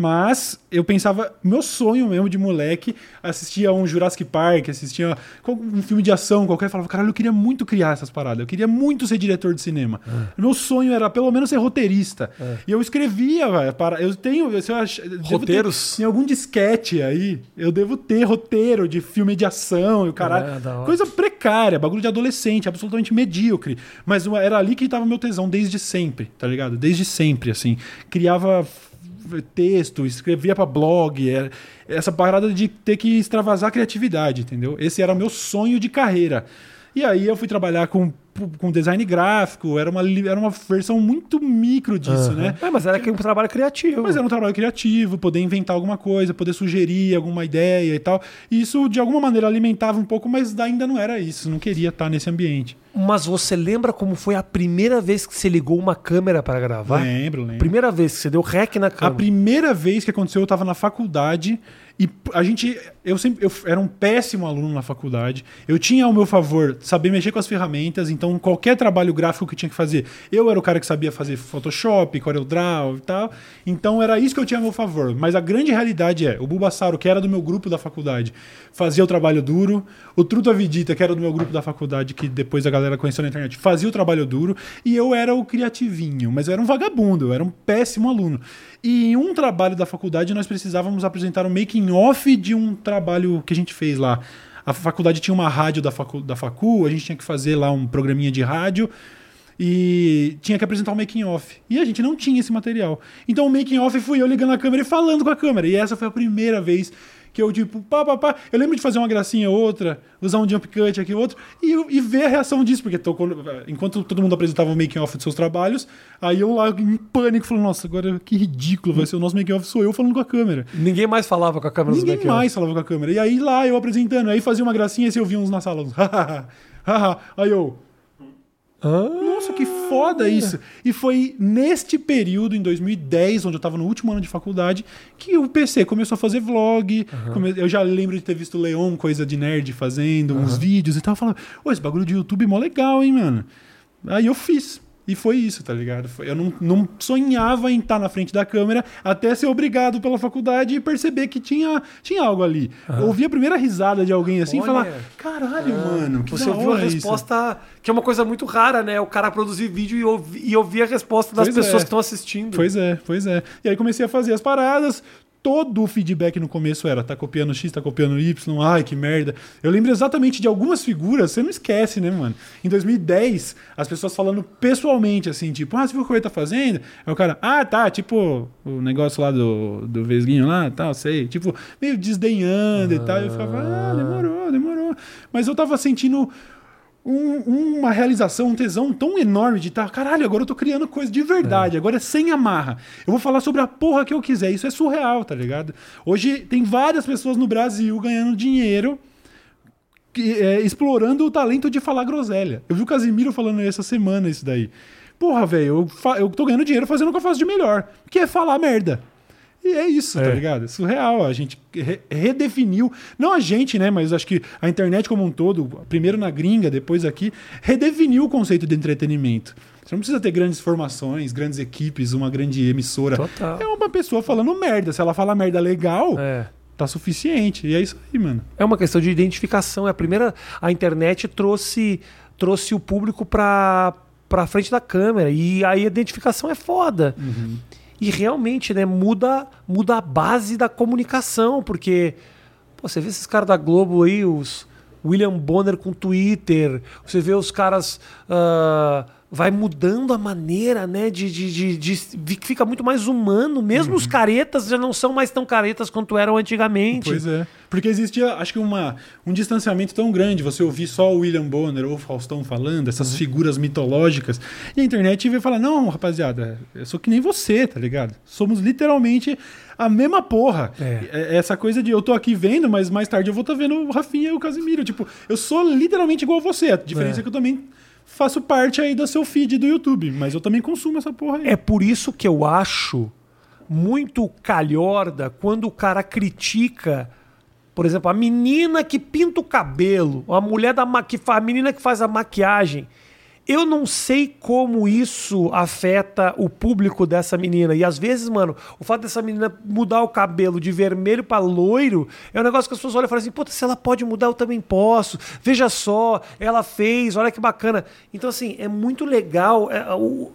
Mas eu pensava, meu sonho mesmo de moleque, assistia um Jurassic Park, assistia um filme de ação qualquer, eu falava, caralho, eu queria muito criar essas paradas, eu queria muito ser diretor de cinema. Meu sonho era pelo menos ser roteirista. E eu escrevia, velho, para, eu tenho, se eu ach, devo ter- Roteiros? em algum disquete aí, eu devo ter roteiro de filme de ação e o caralho. É, coisa precária, bagulho de adolescente, absolutamente medíocre. Mas era ali que tava meu tesão desde sempre, tá ligado? Desde sempre, assim. Criava. Texto, escrevia pra blog, era- essa parada de ter que extravasar a criatividade, entendeu? Esse era o meu sonho de carreira. E aí eu fui trabalhar com, com design gráfico, era uma, era uma versão muito micro disso, né? É, mas era que um trabalho criativo. Mas era um trabalho criativo, poder inventar alguma coisa, poder sugerir alguma ideia e tal. E isso, de alguma maneira, alimentava um pouco, mas ainda não era isso. Não queria estar nesse ambiente. Mas você lembra como foi a primeira vez que você ligou uma câmera para gravar? Lembro, lembro. Primeira vez que você deu rec na A câmera. primeira vez que aconteceu, eu estava na faculdade e a gente. Eu sempre. Eu era um péssimo aluno na faculdade. Eu tinha ao meu favor saber mexer com as ferramentas, então qualquer trabalho gráfico que tinha que fazer, eu era o cara que sabia fazer Photoshop, CorelDRAW e tal. Então era isso que eu tinha a meu favor. Mas a grande realidade é: o Bulbasauro, que era do meu grupo da faculdade, fazia o trabalho duro. O Truta Vidita, que era do meu grupo da faculdade, que depois a galera conheceu na internet, fazia o trabalho duro. E eu era o criativinho, mas eu era um vagabundo, eu era um péssimo aluno. E em um trabalho da faculdade nós precisávamos apresentar um making off de um trabalho que a gente fez lá. A faculdade tinha uma rádio da facu, da facu, a gente tinha que fazer lá um programinha de rádio e tinha que apresentar um making off. E a gente não tinha esse material. Então o making off fui eu ligando a câmera e falando com a câmera. E essa foi a primeira vez que eu, tipo, pá, pá, pá. Eu lembro de fazer uma gracinha ou outra, usar um jump cut aqui outro, e, e ver a reação disso, porque tô, enquanto todo mundo apresentava o making off dos seus trabalhos, aí eu lá em pânico falando, nossa, agora que ridículo, vai ser o nosso making off, sou eu falando com a câmera. Ninguém mais falava com a câmera dos Ninguém making-off. mais falava com a câmera. E aí lá eu apresentando, aí fazia uma gracinha e você ouvia uns na sala. uns, hahaha. aí eu. Ah, Nossa, que foda isso! E foi neste período, em 2010, onde eu tava no último ano de faculdade, que o PC começou a fazer vlog. come- Eu já lembro de ter visto o Leon, coisa de nerd, fazendo uns vídeos e tal. Falando, ô, esse bagulho de YouTube é mó legal, hein, mano? Aí eu fiz. E foi isso, tá ligado? Foi- eu não, não sonhava em estar na frente da câmera até ser obrigado pela faculdade e perceber que tinha, tinha algo ali. Ouvir a primeira risada de alguém assim e falar: caralho, mano, que Você ouviu a hora isso." resposta, que é uma coisa muito rara, né? O cara produzir vídeo e ouvir, e ouvir a resposta das Pois pessoas é. que estão assistindo. Pois é, pois é. E aí comecei a fazer as paradas. Todo o feedback no começo era: tá copiando X, tá copiando Y, ai que merda. Eu lembro exatamente de algumas figuras, você não esquece, né, mano? Em 2010, as pessoas falando pessoalmente, assim, tipo, ah, você viu o que ele tá fazendo? Aí o cara, ah, tá, tipo, o negócio lá do, do Vesguinho lá, tal, sei. Tipo, meio desdenhando e tal. Eu ficava, ah, demorou, demorou. Mas eu tava sentindo um- uma realização, um tesão tão enorme de estar, caralho, agora eu tô criando coisa de verdade, agora é sem amarra. Eu vou falar sobre a porra que eu quiser. Isso é surreal, tá ligado? Hoje tem várias pessoas no Brasil ganhando dinheiro é, explorando o talento de falar groselha. Eu vi o Casimiro falando essa semana isso daí. Porra, velho, eu, eu tô ganhando dinheiro fazendo o que eu faço de melhor, que é falar merda. E é isso, tá É. ligado? É surreal. A gente re- redefiniu, não a gente, né? Mas acho que a internet como um todo, primeiro na gringa, depois aqui, redefiniu o conceito de entretenimento. Você não precisa ter grandes formações, grandes equipes, uma grande emissora. Total. É uma pessoa falando merda. Se ela falar merda legal, É. tá suficiente. E é isso aí, mano. É uma questão de identificação. É a primeira. A internet trouxe, trouxe o público para para frente da câmera e aí a identificação é foda. E realmente, né, muda, muda a base da comunicação, porque pô, você vê esses caras da Globo aí, os William Bonner com Twitter, você vê os caras ah, vai mudando a maneira, né, de, de, de, de- fica muito mais humano, mesmo os caretas já não são mais tão caretas quanto eram antigamente. Pois é. Porque existia, acho que, uma, um distanciamento tão grande. Você ouvir só o William Bonner ou o Faustão falando, essas figuras mitológicas. E a internet veio falar: não, rapaziada, eu sou que nem você, tá ligado? Somos literalmente a mesma porra. É. É- Essa coisa de eu tô aqui vendo, mas mais tarde eu vou estar vendo o Rafinha e o Casimiro. Tipo, eu sou literalmente igual a você. A diferença É. é, que eu também faço parte aí do seu feed do YouTube. Mas eu também consumo essa porra aí. É por isso que eu acho muito calhorda quando o cara critica, por exemplo, a menina que pinta o cabelo, a mulher da ma- que fa- a menina que faz a maquiagem. Eu não sei como isso afeta o público dessa menina. E às vezes, mano, o fato dessa menina mudar o cabelo de vermelho pra loiro é um negócio que as pessoas olham e falam assim: puta, se ela pode mudar, eu também posso. Veja só, ela fez, olha que bacana. Então, assim, é muito legal. é, o-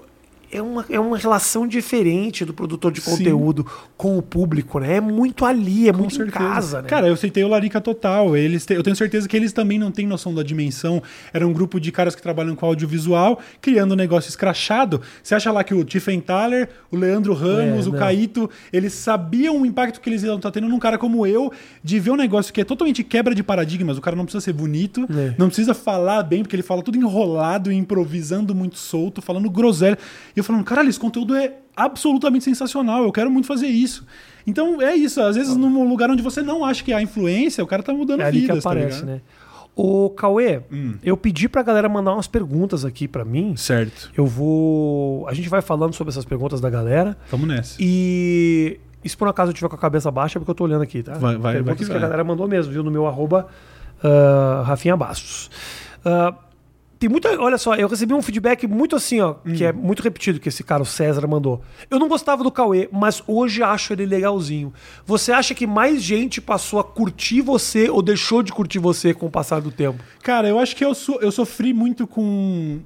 é uma, é uma relação diferente do produtor de conteúdo com o público, né? É muito ali, é Com muito certeza. em casa, né? Cara, eu citei o Larica Total. Eles te- eu tenho certeza que eles também não têm noção da dimensão. Era um grupo de caras que trabalham com audiovisual, criando um negócio escrachado. Você acha lá que o Tiffenthaler, o Leandro Ramos, É, o. Caíto, eles sabiam o impacto que eles iam estar tendo num cara como eu, de ver um negócio que é totalmente quebra de paradigmas. O cara não precisa ser bonito, É. não precisa falar bem, porque ele fala tudo enrolado, improvisando muito solto, falando groselha. E eu falando, caralho, esse conteúdo é absolutamente sensacional, eu quero muito fazer isso. Então é isso, às vezes num lugar onde você não acha que há influência, o cara tá mudando É ali que vidas, tá aparece? Hum. né? Ô, Cauê, eu pedi pra galera mandar umas perguntas aqui pra mim. Certo. Eu vou. A gente vai falando sobre essas perguntas da galera. Vamos nessa. E. E se por um acaso eu tiver com a cabeça baixa, é porque eu tô olhando aqui, tá? Vai- vai- vai Perguntas que que, vai. a galera mandou mesmo, viu? No meu arroba ah, Rafinha Bastos. Ah, tem muita. Olha só, eu recebi um feedback muito assim, ó, que é Hum. muito repetido que esse cara, o César, mandou. Eu não gostava do Cauê, mas hoje acho ele legalzinho. Você acha que mais gente passou a curtir você ou deixou de curtir você com o passar do tempo? Cara, eu acho que eu, so- eu sofri muito com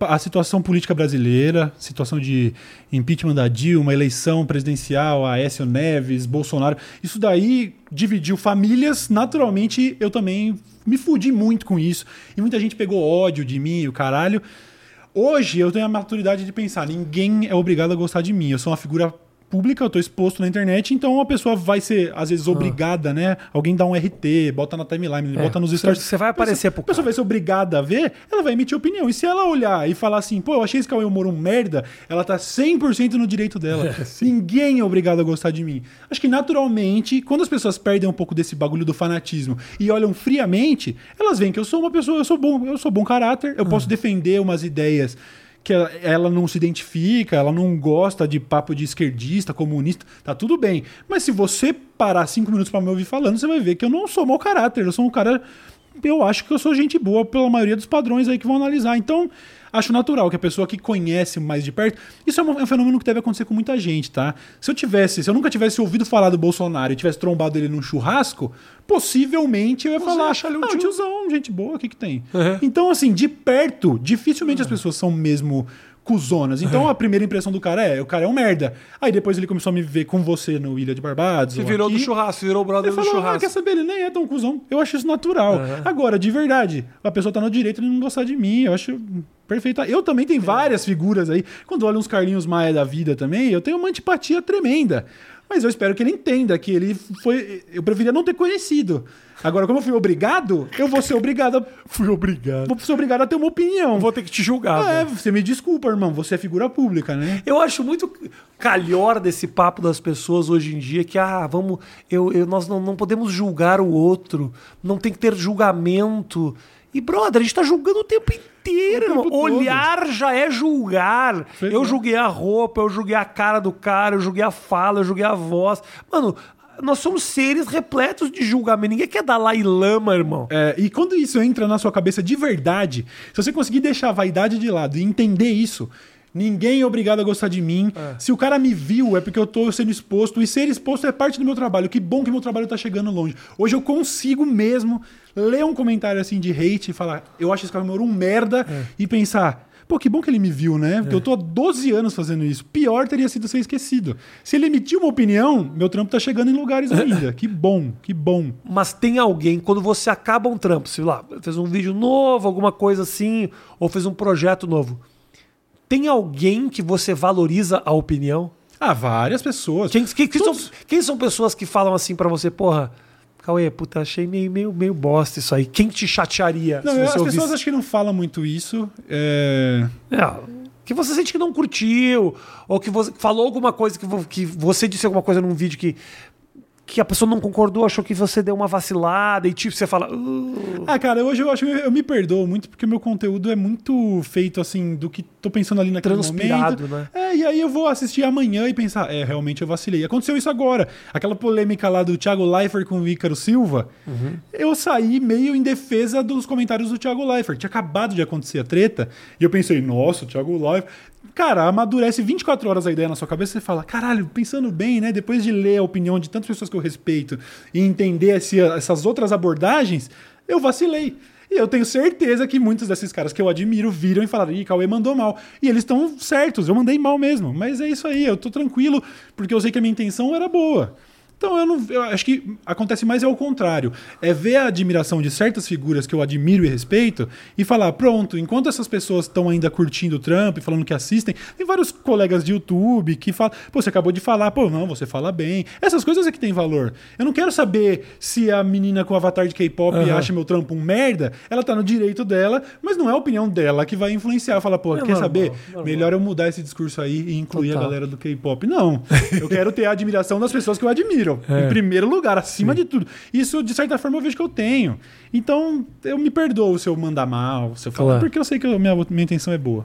a situação política brasileira, situação de impeachment da Dilma, eleição presidencial, Aécio Neves, Bolsonaro. Isso daí dividiu famílias. Naturalmente, eu também me fudi muito com isso. E muita gente pegou ódio de mim, o caralho. Hoje eu tenho a maturidade de pensar, ninguém é obrigado a gostar de mim. Eu sou uma figura pública, eu tô exposto na internet, então a pessoa vai ser, às vezes, obrigada, né? Alguém dá um RT, bota na timeline, É, bota nos stories. você vai aparecer pro A pessoa vai ser obrigada a ver, ela vai emitir opinião. E se ela olhar e falar assim, pô, eu achei esse Cauê Moro um merda, ela tá 100% no direito dela. Ninguém é obrigado a gostar de mim. Acho que naturalmente, quando as pessoas perdem um pouco desse bagulho do fanatismo e olham friamente, elas veem que eu sou uma pessoa, eu sou bom, eu sou bom caráter, eu posso defender umas ideias que ela, não se identifica, ela não gosta de papo de esquerdista, comunista, tá tudo bem. Mas se você parar cinco minutos pra me ouvir falando, você vai ver que eu não sou mau caráter, eu sou um cara. Eu acho que eu sou gente boa pela maioria dos padrões aí que vão analisar. Então, acho natural que a pessoa que conhece mais de perto. Isso é um, é um fenômeno que deve acontecer com muita gente, tá? Se eu tivesse, se eu nunca tivesse ouvido falar do Bolsonaro e tivesse trombado ele num churrasco, possivelmente eu ia falar, acha ele um ah, tio- tiozão, gente boa, o que que tem? Uhum. Então, assim, de perto, dificilmente as pessoas são mesmo cuzonas. Então, a primeira impressão do cara é, o cara é um merda. Aí depois ele começou a me ver com você no Ilha de Barbados. Ou virou do aqui. churrasco, virou o brother Ele do falou, ah, churrasco. quer saber, ele nem é tão cuzão. Eu acho isso natural. Uhum. Agora, de verdade, a pessoa tá no direito de não gostar de mim. Eu acho perfeito. Eu também tenho várias figuras aí. Quando olho uns Carlinhos Maia da vida também, eu tenho uma antipatia tremenda. Mas eu espero que ele entenda que ele foi. Eu preferia não ter conhecido. Agora, como eu fui obrigado, eu vou ser obrigado a. Fui obrigado. Vou ser obrigado a ter uma opinião. Vou ter que te julgar. É, velho. você me desculpa, irmão. Você é figura pública, né? Eu acho muito calhor desse papo das pessoas hoje em dia que, ah, vamos. Eu, eu- nós não, não podemos julgar o outro, não tem que ter julgamento. E, brother, a gente tá julgando o tempo inteiro, O tempo irmão. todo. Olhar já é julgar. Pois eu é. julguei a roupa, eu julguei a cara do cara, eu julguei a fala, eu julguei a voz. Mano, nós somos seres repletos de julgamento. Ninguém quer Dalai Lama, irmão. É, e quando isso entra na sua cabeça de verdade, se você conseguir deixar a vaidade de lado e entender isso, ninguém é obrigado a gostar de mim. Se o cara me viu, é porque eu tô sendo exposto, e ser exposto é parte do meu trabalho. Que bom que meu trabalho tá chegando longe. Hoje eu consigo mesmo ler um comentário assim de hate e falar, eu acho esse cara um merda, e pensar. Pô, que bom que ele me viu, né? Porque eu tô há 12 anos fazendo isso. Pior teria sido ser esquecido. Se ele emitiu uma opinião, meu trampo tá chegando em lugares ainda. que bom, que bom. Mas tem alguém, quando você acaba um trampo, sei lá, fez um vídeo novo, alguma coisa assim, ou fez um projeto novo, tem alguém que você valoriza a opinião? Ah, várias pessoas. Quem, Todos- são, quem são pessoas que falam assim pra você, porra, Cauê, puta, achei meio, meio, meio bosta isso aí. Quem te chatearia Não, as ouvisse? pessoas acho que não falam muito isso. É... É, que você sente que não curtiu, ou que você falou alguma coisa, que, que você disse alguma coisa num vídeo que, que a pessoa não concordou, achou que você deu uma vacilada, e tipo, você fala. "Uh". Ah, cara, hoje eu acho que eu me perdoo muito porque meu conteúdo é muito feito assim do que tô pensando ali naquele Transpirado, momento. né? É, e aí eu vou assistir amanhã e pensar, é, realmente eu vacilei. Aconteceu isso agora. Aquela polêmica lá do Thiago Leifert com o Ícaro Silva, Uhum. eu saí meio em defesa dos comentários do Thiago Leifert. Tinha acabado de acontecer a treta, e eu pensei, nossa, o Thiago Leifert... Cara, amadurece 24 horas a ideia na sua cabeça e você fala, caralho, pensando bem, né? Depois de ler a opinião de tantas pessoas que eu respeito e entender esse- essas outras abordagens, eu vacilei. E eu tenho certeza que muitos desses caras que eu admiro viram e falaram: Ih, Cauê mandou mal. E eles estão certos, eu mandei mal mesmo. Mas é isso aí, eu tô tranquilo, porque eu sei que a minha intenção era boa. Então eu não. Eu acho que acontece mais é o contrário. É ver a admiração de certas figuras que eu admiro e respeito e falar, pronto, enquanto essas pessoas estão ainda curtindo o Trump e falando que assistem, tem vários colegas de YouTube que falam, pô, você acabou de falar, pô, não, você fala bem. Essas coisas é que tem valor. Eu não quero saber se a menina com avatar de K-pop Aham. acha meu trampo um merda, ela tá no direito dela, mas não é a opinião dela que vai influenciar. Fala, pô, É quer saber? Melhor eu mudar esse discurso aí e incluir Total. a galera do K-pop. Não. Eu quero ter a admiração das pessoas que eu admiro. É. Em primeiro lugar, acima de tudo. Isso, de certa forma, eu vejo que eu tenho. Então, eu me perdoo se eu mandar mal, se eu falar, Claro. porque eu sei que a minha, minha intenção é boa.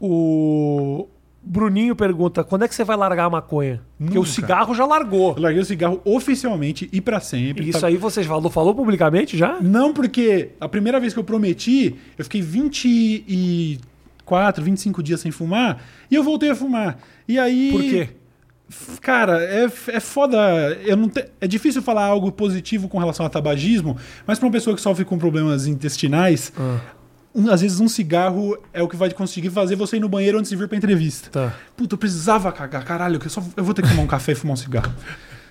O Bruninho pergunta: quando é que você vai largar a maconha? Porque o Nunca. cigarro já largou. Eu larguei o cigarro oficialmente e pra sempre. Isso Tá- aí você falou, falou publicamente já? Não, porque a primeira vez que eu prometi, eu fiquei 24, 25 dias sem fumar e eu voltei a fumar. E aí. Por quê? Cara, é, é foda. Eu não te- é difícil falar algo positivo com relação ao tabagismo, mas pra uma pessoa que sofre com problemas intestinais, Ah. um- às vezes um cigarro é o que vai conseguir fazer você ir no banheiro antes de vir pra entrevista. Tá. Puta, eu precisava cagar, caralho, eu, só, eu vou ter que tomar um café e fumar um cigarro.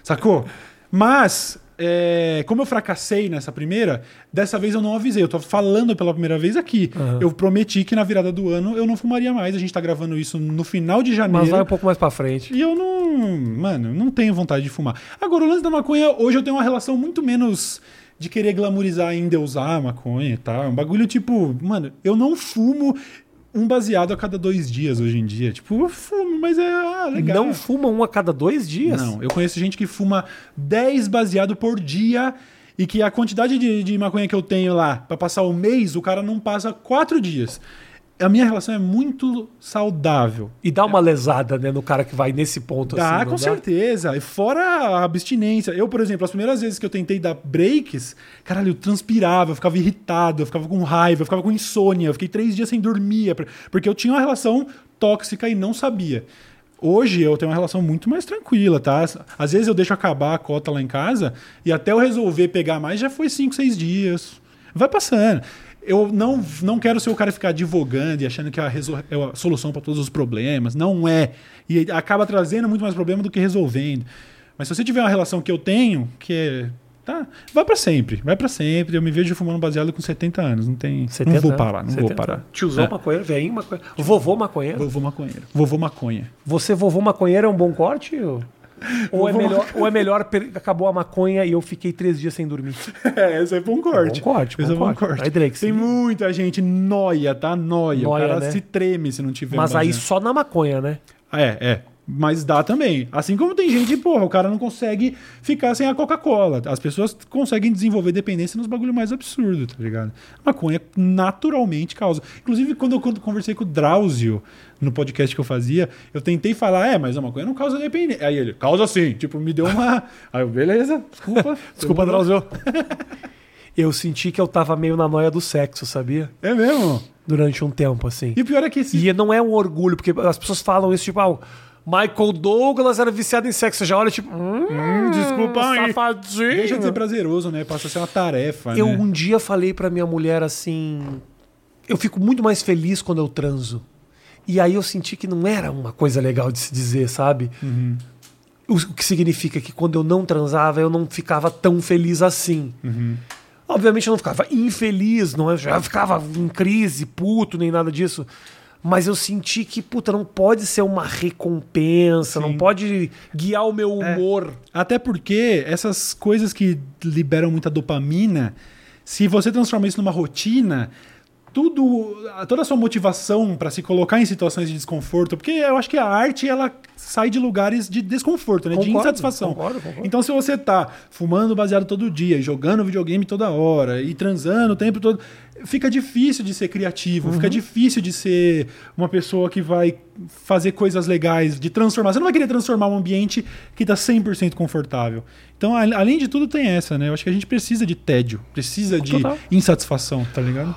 Sacou? Mas, é, como eu fracassei nessa primeira, dessa vez eu não avisei. Eu tô falando pela primeira vez aqui. Aham. Eu prometi que na virada do ano eu não fumaria mais. A gente tá gravando isso no final de janeiro. Mas vai um pouco mais pra frente. E eu não. Mano, não tenho vontade de fumar. Agora, o lance da maconha, hoje eu tenho uma relação muito menos de querer glamorizar e endeusar a maconha e tal. É um bagulho tipo, mano, eu não fumo um baseado a cada dois dias hoje em dia. Tipo, eu fumo, mas é ah, legal. Não fuma um a cada dois dias? Não, eu conheço gente que fuma 10 baseado por dia e que a quantidade de, de maconha que eu tenho lá pra passar o mês, o cara não passa quatro dias. A minha relação é muito saudável. E dá uma lesada, né, no cara que vai nesse ponto Dá, assim. com certeza. E fora a abstinência. Eu, por exemplo, as primeiras vezes que eu tentei dar breaks, caralho, eu transpirava, eu ficava irritado, eu ficava com raiva, eu ficava com insônia, eu fiquei três dias sem dormir, porque eu tinha uma relação tóxica e não sabia. Hoje eu tenho uma relação muito mais tranquila, tá? Às vezes eu deixo acabar a cota lá em casa e até eu resolver pegar mais já foi cinco, seis dias. Vai passando. Eu não, não quero ser o cara ficar advogando e achando que é a, é a solução para todos os problemas. Não é. E acaba trazendo muito mais problema do que resolvendo. Mas se você tiver uma relação que eu tenho, que é. Tá, vai para sempre, vai para sempre. Eu me vejo fumando baseado com 70 anos. Não tem. 70 não vou parar, não 70 vou parar. Tiozão É. maconheiro, velhinho maconheiro. Vovô maconheiro. Vovô maconheiro. Vovô maconha. Você, vovô maconheiro, é um bom corte? Ou, ou é, melhor, ou é melhor per- acabou a maconha e eu fiquei três dias sem dormir? É, esse é bom corte. Bom corte, bom Esse é bom corte. Aí, Drake, Tem muita gente noia, tá? Noia. Noia, o cara né? se treme se não tiver Mas aí só na maconha, né? É, é. Mas dá também. Assim como tem gente, porra, o cara não consegue ficar sem a Coca-Cola. As pessoas conseguem desenvolver dependência nos bagulho mais absurdo, tá ligado? A maconha naturalmente causa. Inclusive, quando eu conversei com o Drauzio no podcast que eu fazia, eu tentei falar, é, mas a maconha não causa dependência. Aí ele, causa sim. Tipo, me deu uma. Aí eu, beleza, desculpa. Desculpa, Drauzio. eu senti que eu tava meio na noia do sexo, sabia? É mesmo. Durante um tempo, assim. E o pior é que esse. E não é um orgulho, porque as pessoas falam isso, tipo, ah, Michael Douglas era viciado em sexo. Você já olha, tipo, hum, desculpa aí. safadinho. Deixa de ser prazeroso, né? Passa a ser uma tarefa, Eu né? um dia falei pra minha mulher assim: eu fico muito mais feliz quando eu transo. E aí eu senti que não era uma coisa legal de se dizer, sabe? Uhum. O que significa que quando eu não transava, eu não ficava tão feliz assim. Uhum. Obviamente eu não ficava infeliz, não é? já ficava em crise, puto, nem nada disso. Mas eu senti que, puta, não pode ser uma recompensa, não pode guiar o meu É. humor. Até porque essas coisas que liberam muita dopamina, se você transforma isso numa rotina, tudo, toda a sua motivação para se colocar em situações de desconforto, porque eu acho que a arte ela sai de lugares de desconforto, né? de Concordo, insatisfação. concordo, concordo. Então se você tá fumando baseado todo dia, jogando videogame toda hora e transando o tempo todo, fica difícil de ser criativo, Uhum. fica difícil de ser uma pessoa que vai fazer coisas legais, de transformar. Você não vai querer transformar um ambiente que tá 100% confortável. Então, além de tudo, tem essa, né? Eu acho que a gente precisa de tédio, precisa de insatisfação, tá ligado?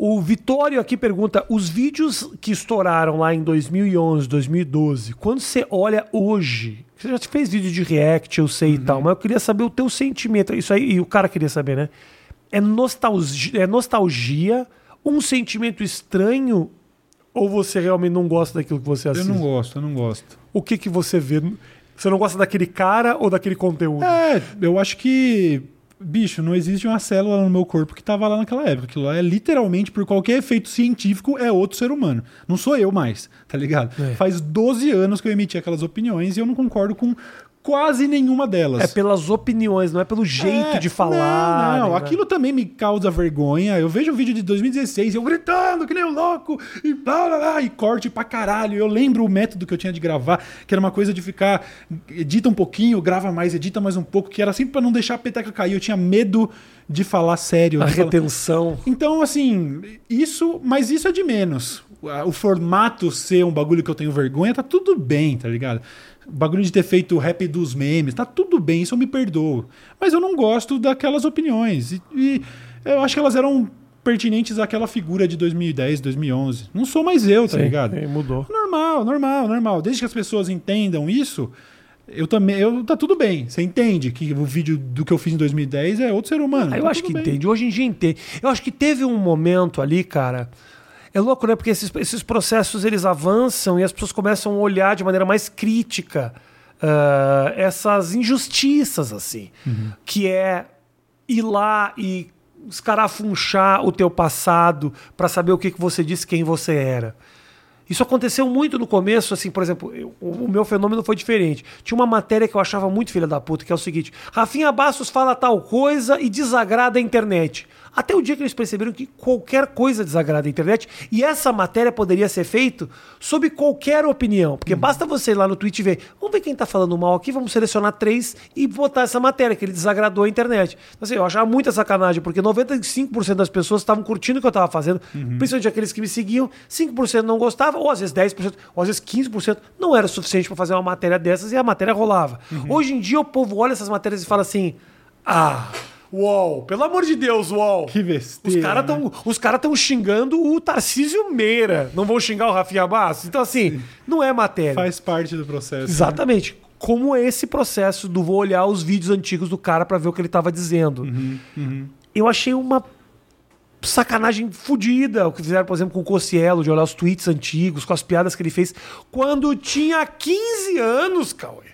O Vitório aqui pergunta: os vídeos que estouraram lá em 2011, 2012, quando você olha hoje, você já fez vídeo de react, eu sei e tal, mas eu queria saber o teu sentimento. Isso aí, e o cara queria saber, né? É nostalgia, é nostalgia, um sentimento estranho, ou você realmente não gosta daquilo que você Eu assiste? não gosto, eu não gosto. O que que você vê? Você não gosta daquele cara ou daquele conteúdo? É, eu acho que. Bicho, não existe uma célula no meu corpo que tava lá naquela época. Aquilo lá é literalmente, por qualquer efeito científico, é outro ser humano. Não sou eu mais, tá ligado? É. Faz 12 anos que eu emiti aquelas opiniões e eu não concordo com quase nenhuma delas. É pelas opiniões, não é pelo jeito É, de falar. Não, não, né? aquilo também me causa vergonha. Eu vejo o vídeo de 2016, eu gritando que nem um louco, e blá blá blá, e corte pra caralho. Eu lembro o método que eu tinha de gravar, que era uma coisa de ficar, edita um pouquinho, grava mais, edita mais um pouco, que era sempre pra não deixar a peteca cair. Eu tinha medo de falar sério. A falar- retenção. Então, assim, isso, mas isso é de menos. O formato ser um bagulho que eu tenho vergonha, tá tudo bem, tá ligado? O bagulho de ter feito o rap dos memes, tá tudo bem, isso eu me perdoo. Mas eu não gosto daquelas opiniões. E, e eu acho que elas eram pertinentes àquela figura de 2010, 2011. Não sou mais eu, tá Sim, ligado? mudou. Normal, normal, normal. Desde que as pessoas entendam isso, eu também, eu, tá tudo bem. Você entende que o vídeo do que eu fiz em 2010 é outro ser humano. Ah, eu tá acho que bem. entende. Hoje em dia entende. Eu acho que teve um momento ali, cara. É louco, né? Porque esses, esses processos eles avançam e as pessoas começam a olhar de maneira mais crítica ah, essas injustiças, assim. Que é ir lá e escarafunchar o teu passado para saber o que, que você disse, quem você era. Isso aconteceu muito no começo, assim, por exemplo, eu- o, o meu fenômeno foi diferente. Tinha uma matéria que eu achava muito filha da puta, que é o seguinte: Rafinha Bastos fala tal coisa e desagrada a internet. Até o dia que eles perceberam que qualquer coisa desagrada a internet, e essa matéria poderia ser feita sob qualquer opinião. Porque basta você ir lá no e ver, vamos ver quem tá falando mal aqui, vamos selecionar três e botar essa matéria, que ele desagradou a internet. Então, assim, eu achava muita sacanagem, porque 95% das pessoas estavam curtindo o que eu tava fazendo, principalmente aqueles que me seguiam, 5% não gostavam, ou às vezes 10%, ou às vezes 15%, não era suficiente para fazer uma matéria dessas e a matéria rolava. Hoje em dia o povo olha essas matérias e fala assim: ah. Uol, pelo amor de Deus, Uol. Que Os besteira. caras né? estão os cara xingando o Tarcísio Meira. Não vão xingar o Rafinha Bastos? Então, assim, não é matéria. Faz parte do processo. né? Exatamente. Como é esse processo do vou olhar os vídeos antigos do cara pra ver o que ele tava dizendo. Eu achei uma sacanagem fodida o que fizeram, por exemplo, com o Cossielo, de olhar os tweets antigos, com as piadas que ele fez quando tinha 15 anos, Cauê.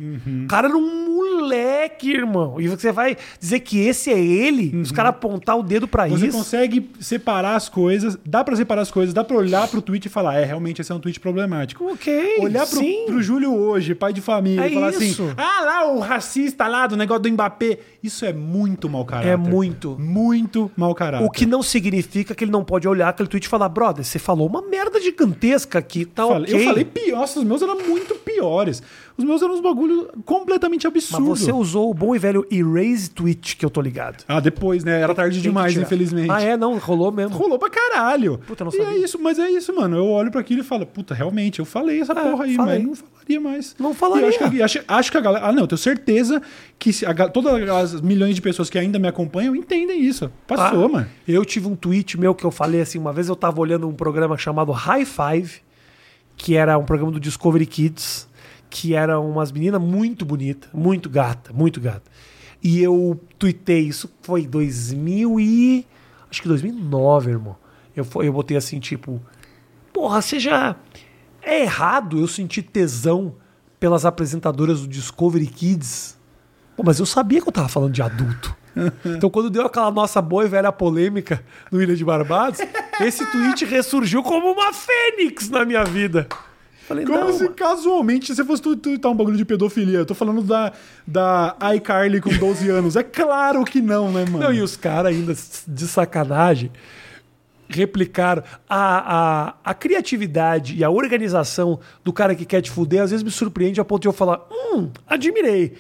O cara era um moleque, irmão. E você vai dizer que esse é ele? Os caras apontar o dedo pra Você isso? consegue separar as coisas, dá pra separar as coisas, dá pra olhar pro tweet e falar, é, realmente esse é um tweet problemático. Ok, Olhar pro, pro Júlio hoje, pai de família, É e falar isso. assim: ah, lá o racista lá do negócio do Mbappé. Isso é muito mau caráter. É muito. Muito mau caráter. O que não significa que ele não pode olhar aquele tweet e falar, brother, você falou uma merda gigantesca aqui, tá Falei- ok. Eu falei pior, os meus eram muito piores. Os meus eram uns bagulho completamente Mas absurdo. você usou o bom e velho erase tweet que eu tô ligado. Ah, depois, né? Era tarde demais, infelizmente. Ah, é? Não, rolou mesmo. Rolou pra caralho. Puta, não e sabia. é isso, mas é isso, mano. Eu olho pra aquilo e falo, puta, realmente, eu falei essa porra aí, falei. mas não falaria mais. Não falaria. E acho, que, acho, acho que a galera. Ah, não, eu tenho certeza que a todas as milhões de pessoas que ainda me acompanham entendem isso. Passou, Ah, mano. Eu tive um tweet meu que eu falei assim, uma vez eu tava olhando um programa chamado High Five, que era um programa do Discovery Kids, que eram umas meninas muito bonitas, muito gata, muito gata. E eu tuitei, isso foi 2000 e... acho que 2009, irmão. Eu, eu botei assim, tipo... Porra, seja... É errado eu sentir tesão pelas apresentadoras do Discovery Kids? Pô, mas eu sabia que eu tava falando de adulto. Então, quando deu aquela nossa boa e velha polêmica no Ilha de Barbados, esse tweet ressurgiu como uma fênix na minha vida. Falei, Como não, se casualmente você fosse tu- tuitar um bagulho de pedofilia. Eu tô falando da, da iCarly com 12 anos. É claro que não, né, mano? Não, e os caras ainda de sacanagem replicaram a, a, a criatividade e a organização do cara que quer te fuder, às vezes me surpreende a ponto de eu falar, hum, admirei.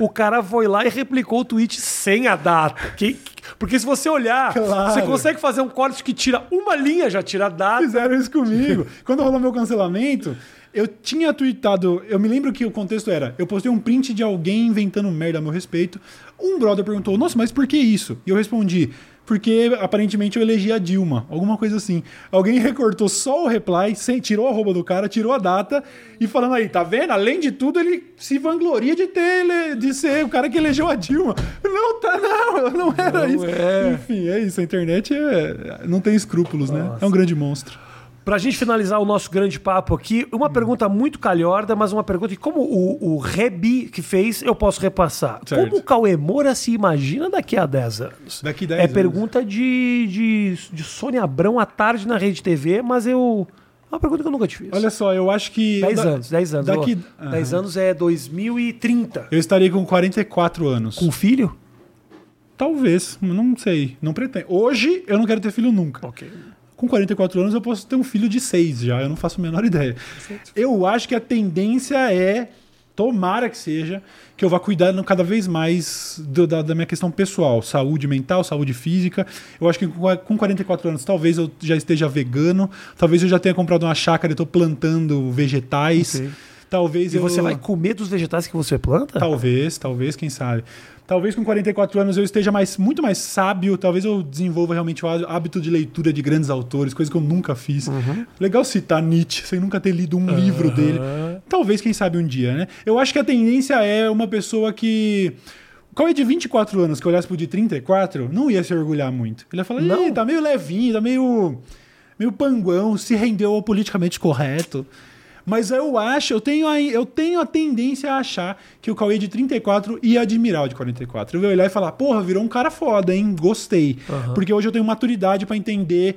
O cara foi lá e replicou o tweet sem a data. Que- porque se você olhar, Claro. você consegue fazer um corte que tira uma linha, já tira a data. Fizeram isso comigo. Quando rolou meu cancelamento, eu tinha tweetado. Eu me lembro que o contexto era: eu postei um print de alguém inventando merda a meu respeito. Um brother perguntou: Nossa, mas por que isso? E eu respondi: porque aparentemente eu elegi a Dilma, alguma coisa assim. Alguém recortou só o reply, sem, tirou a roupa do cara, tirou a data e falando aí, tá vendo? Além de tudo, ele se vangloria de ter de ser o cara que elegeu a Dilma. Não, tá não, não era Não isso. é. Enfim, é isso. A internet é- não tem escrúpulos, né? É um grande monstro. Pra gente finalizar o nosso grande papo aqui, uma pergunta muito calhorda, mas uma pergunta que, como o, o Rebi que fez, eu posso repassar. Certo. Como o Cauê Moura se imagina daqui a 10 anos? Daqui 10 É anos. pergunta de, de, de Sônia Abrão à tarde na Rede TV, mas eu. É uma pergunta que eu nunca te fiz. Olha só, eu acho que. 10 da- anos, 10 anos. Daqui, ó. 10 anos é 2030. Eu estaria com 44 anos. Com filho? Talvez, não sei, não pretendo. Hoje eu não quero ter filho nunca. Ok. Com 44 anos eu posso ter um filho de 6 já, eu não faço a menor ideia. Eu acho que a tendência é, tomara que seja, que eu vá cuidando cada vez mais do- da, da minha questão pessoal, saúde mental, saúde física. Eu acho que com com 44 anos talvez eu já esteja vegano, talvez eu já tenha comprado uma chácara e estou plantando vegetais. Ok. Talvez E eu você vai comer dos vegetais que você planta? Talvez, talvez, quem sabe. Talvez com 44 anos eu esteja mais, muito mais sábio, talvez eu desenvolva realmente o há- hábito de leitura de grandes autores, coisa que eu nunca fiz. Legal citar Nietzsche, sem nunca ter lido um livro dele. Talvez, quem sabe, um dia, né? Eu acho que a tendência é uma pessoa que. Qual é de 24 anos que olhasse pro de 34, não ia se orgulhar muito. Ele ia falar, Não? Tá meio levinho, tá meio. meio panguão, se rendeu ao politicamente correto. Mas eu acho, eu tenho, a, eu tenho a tendência a achar que o Cauê de 34 ia admirar o de 44. Eu ia olhar e falar, porra, virou um cara foda, hein? Gostei. Porque hoje eu tenho maturidade pra entender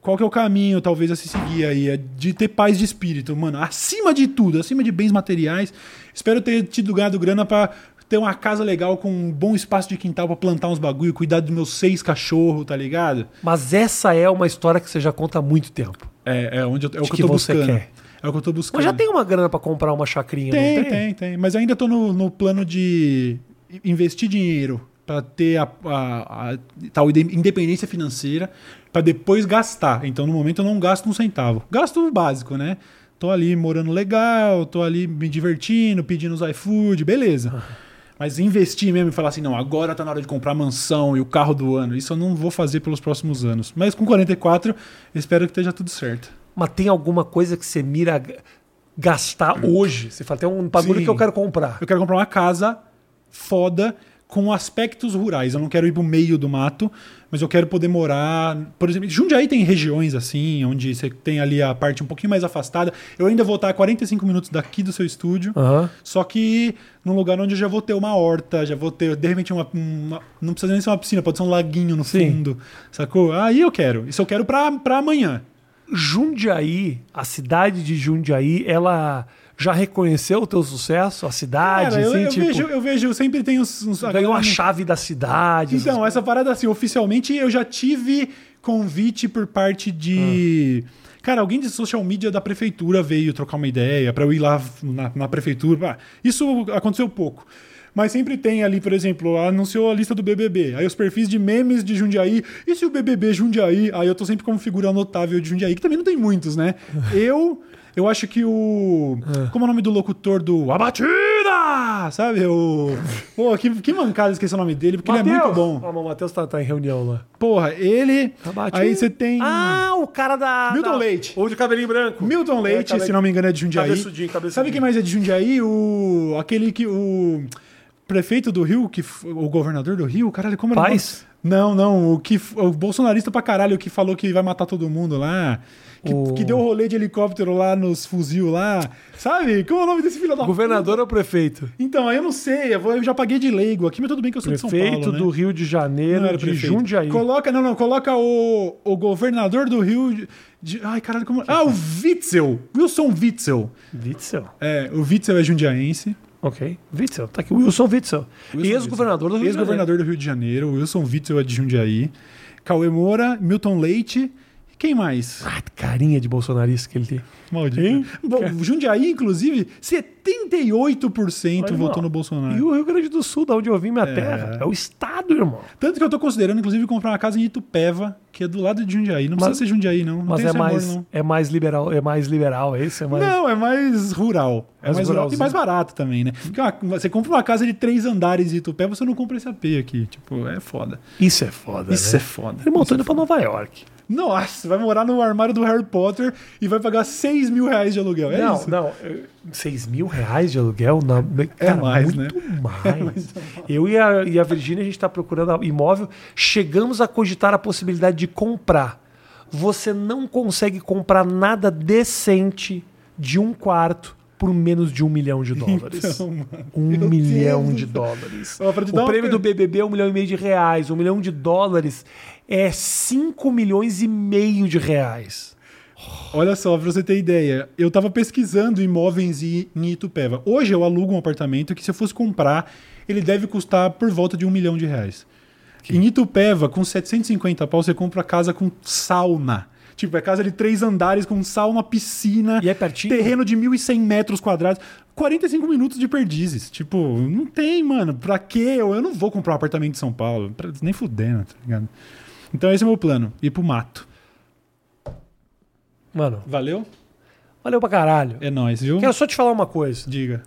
qual que é o caminho, talvez, a se seguir aí. É de ter paz de espírito, mano. Acima de tudo, acima de bens materiais. Espero ter tido ganhado grana pra ter uma casa legal com um bom espaço de quintal pra plantar uns bagulho, cuidar dos meus seis cachorros, tá ligado? Mas essa é uma história que você já conta há muito tempo. É, é, onde eu, é o que, que eu tô você buscando. quer. É o que eu tô buscando. Mas já tem uma grana pra comprar uma chacrinha, Tem, tem, tem? tem, Mas ainda tô no, no plano de investir dinheiro para ter a, a- a tal inde- independência financeira para depois gastar. Então, no momento, eu não gasto um centavo. Gasto o básico, né? Tô ali morando legal, tô ali me divertindo, pedindo os iFood, beleza. Mas investir mesmo e falar assim, não, agora tá na hora de comprar a mansão e o carro do ano, isso eu não vou fazer pelos próximos anos. Mas com 44, espero que esteja tudo certo. Mas tem alguma coisa que você mira gastar hoje? Você fala, tem um bagulho Sim. que eu quero comprar. Eu quero comprar uma casa foda com aspectos rurais. Eu não quero ir pro meio do mato, mas eu quero poder morar. Por exemplo, Jundiaí tem regiões assim, onde você tem ali a parte um pouquinho mais afastada. Eu ainda vou estar a 45 minutos daqui do seu estúdio. Só que num lugar onde eu já vou ter uma horta, já vou ter, de repente, uma. uma- não precisa nem ser uma piscina, pode ser um laguinho no Sim. fundo. Sacou? Aí eu quero. Isso eu quero pra, pra amanhã. Jundiaí, a cidade de Jundiaí, ela já reconheceu o teu sucesso? A cidade, Cara, eu, assim, eu tipo, vejo, eu vejo, sempre tem uns. uns ganhou a chave da cidade. essas Então, essa parada assim, oficialmente eu já tive convite por parte de. Cara, alguém de social media da prefeitura veio trocar uma ideia pra eu ir lá na, na prefeitura. Ah, Isso aconteceu pouco. Mas sempre tem ali, por exemplo, anunciou a lista do BBB. Aí os perfis de memes de Jundiaí. E se o BBB Jundiaí? Aí eu tô sempre como figura notável de Jundiaí, que também não tem muitos, né? Eu. Eu acho que o. Como é o nome do locutor do A Batida? Sabe? O. Pô, que, que mancada esqueci o nome dele, porque ele é muito bom. Ah, o Matheus tá, tá em reunião lá. Porra, ele. Abate- Aí você tem. Ah, o cara da. Milton da- Leite. Ou de cabelinho branco. Milton Leite, cabe- se não me engano, é de Jundiaí. Cabeçudinho, cabeçudinho. Sabe quem mais é de Jundiaí? O. Aquele que. O prefeito do Rio, que, o governador do Rio, caralho, como era? Paz? Não, não. O, que, o bolsonarista pra caralho que falou que vai matar todo mundo lá. Que, O- que deu rolê de helicóptero lá nos fuzil lá. Sabe? Como é o nome desse filho da Governador ou prefeito? Então, aí eu não sei. Eu, vou- eu já paguei de leigo aqui, mas tudo bem que eu sou de São Prefeito Paulo. né? do Rio de Janeiro, Não de prefeito. Jundiaí. Coloca, não, não, coloca o, o governador do Rio de, de- Ai, caralho, como. Ah, o Witzel. Wilson Witzel. Witzel. É, o Witzel é jundiaense. Ok. Witzel. Tá aqui. Wilson Witzel. Ex-governador do Rio de Ex-governador do Rio de Janeiro. Wilson Witzel é de Jundiaí. Cauê Moura, Milton Leite. Quem mais? Ah, carinha de bolsonarista que ele tem. Maldito. Hein? Bom, Jundiaí, inclusive, 78% Irmão, votou no Bolsonaro. E o Rio Grande do Sul, da onde eu vim, minha terra. É o estado, irmão. Tanto que eu tô considerando, inclusive, comprar uma casa em Itupeva, que é do lado de Jundiaí. Não Mas- precisa ser Jundiaí, não. não Mas é esse amor, mais, não. é mais liberal, é mais liberal, é isso? É mais... Não, é mais rural. É Mais mais rural. E mais barato também, né? Porque uma- você compra uma casa de três andares em Itupeva, você não compra esse AP aqui. Tipo, é foda. Isso é foda, Isso né? é foda. Irmão, Isso tô é indo pra Nova York. Nossa, vai morar no armário do Harry Potter e vai pagar 6 mil reais de aluguel. É não, isso? não. eu- 6 mil reais de aluguel? Não, cara, mais, muito né? mais. Eu e a, e a Virgínia, a gente tá procurando imóvel. Chegamos a cogitar a possibilidade de comprar. Você não consegue comprar nada decente de um quarto por menos de um milhão de dólares. Então, mano, um milhão Deus de dólares. Ó, O prêmio do BBB é um milhão e meio de reais. Um milhão de dólares é 5 milhões e meio de reais. Olha só, pra você ter ideia, eu tava pesquisando imóveis em Itupeva. Hoje eu alugo um apartamento que, se eu fosse comprar, ele deve custar por volta de um milhão de reais. Em Itupeva, com 750 pau, você compra casa com sauna. Tipo, é casa de três andares com sauna, piscina, E é pertinho? terreno de 1.100 metros quadrados. 45 minutos de perdizes. Tipo, não tem, mano. Pra quê? Eu, eu não vou comprar um apartamento em São Paulo. Pra- nem fudendo, tá ligado? Então esse é o meu plano. Ir pro mato. Mano, Valeu? valeu pra caralho. É nóis, viu? Quero só te falar uma coisa. Diga.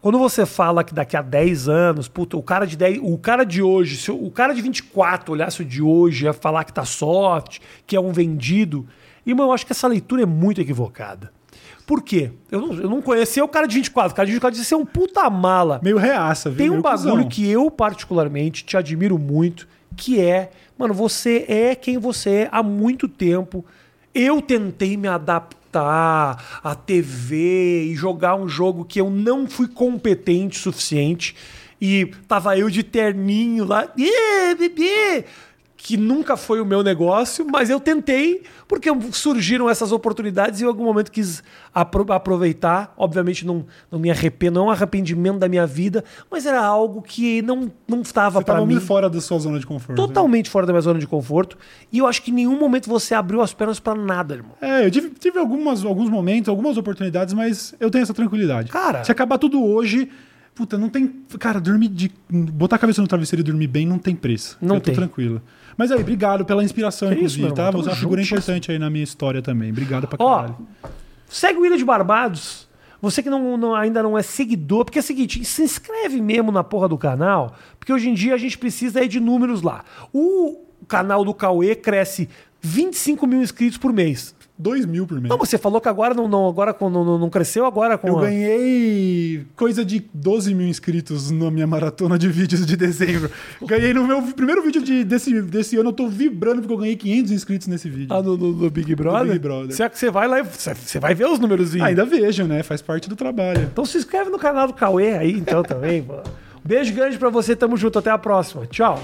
Quando você fala que daqui a 10 anos, puta, o cara de 10, o cara de hoje, se o cara de 24 olhasse o de hoje ia falar que tá soft, que é um vendido, irmão, eu acho que essa leitura é muito equivocada. Por quê? Eu não, eu não conhecia o cara de 24. O cara de 24 disse ser um puta mala. Meio reaça, viu? Tem um Meio bagulho cuzão. que eu, particularmente, te admiro muito, que é, mano, você é quem você é há muito tempo. Eu tentei me adaptar à TV e jogar um jogo que eu não fui competente o suficiente. E tava eu de terninho lá, "Ê, bebê", que nunca foi o meu negócio, mas eu tentei porque surgiram essas oportunidades e em algum momento quis apro- aproveitar. Obviamente não, não me arrependo, não é um arrependimento da minha vida, mas era algo que não não estava para mim. fora da sua zona de conforto. né? Totalmente fora da minha zona de conforto. E eu acho que em nenhum momento você abriu as pernas para nada, irmão. É, eu tive, tive algumas, alguns momentos, algumas oportunidades, mas eu tenho essa tranquilidade. Cara. Se acabar tudo hoje, puta, não tem. Cara, dormir de. Botar a cabeça no travesseiro e dormir bem não tem preço. Não eu tô tem. tranquilo. Mas aí, obrigado pela inspiração, Que isso, inclusive, irmão, tá? Você é uma figura importante aí na minha história também. Obrigado pra Ó, caralho. segue o Ilha de Barbados. Você que não, não- ainda não é seguidor, porque é o seguinte, se inscreve mesmo na porra do canal, porque hoje em dia a gente precisa de números lá. O canal do Cauê cresce 25 mil inscritos por mês. 2 mil por mês. Não, você falou que agora não, não, agora com- não, não- cresceu, agora com Eu a- ganhei coisa de 12 mil inscritos na minha maratona de vídeos de dezembro. Ganhei no meu primeiro vídeo de- desse, desse ano, eu tô vibrando porque eu ganhei 500 inscritos nesse vídeo. Ah, no, no- no Big Brother? Big Brother. Será que você vai lá e você, você vai ver os números? Ainda vejo, né? Faz parte do trabalho. Então se inscreve no canal do Cauê aí, então, também. mano. Beijo grande pra você, tamo junto, até a próxima. Tchau.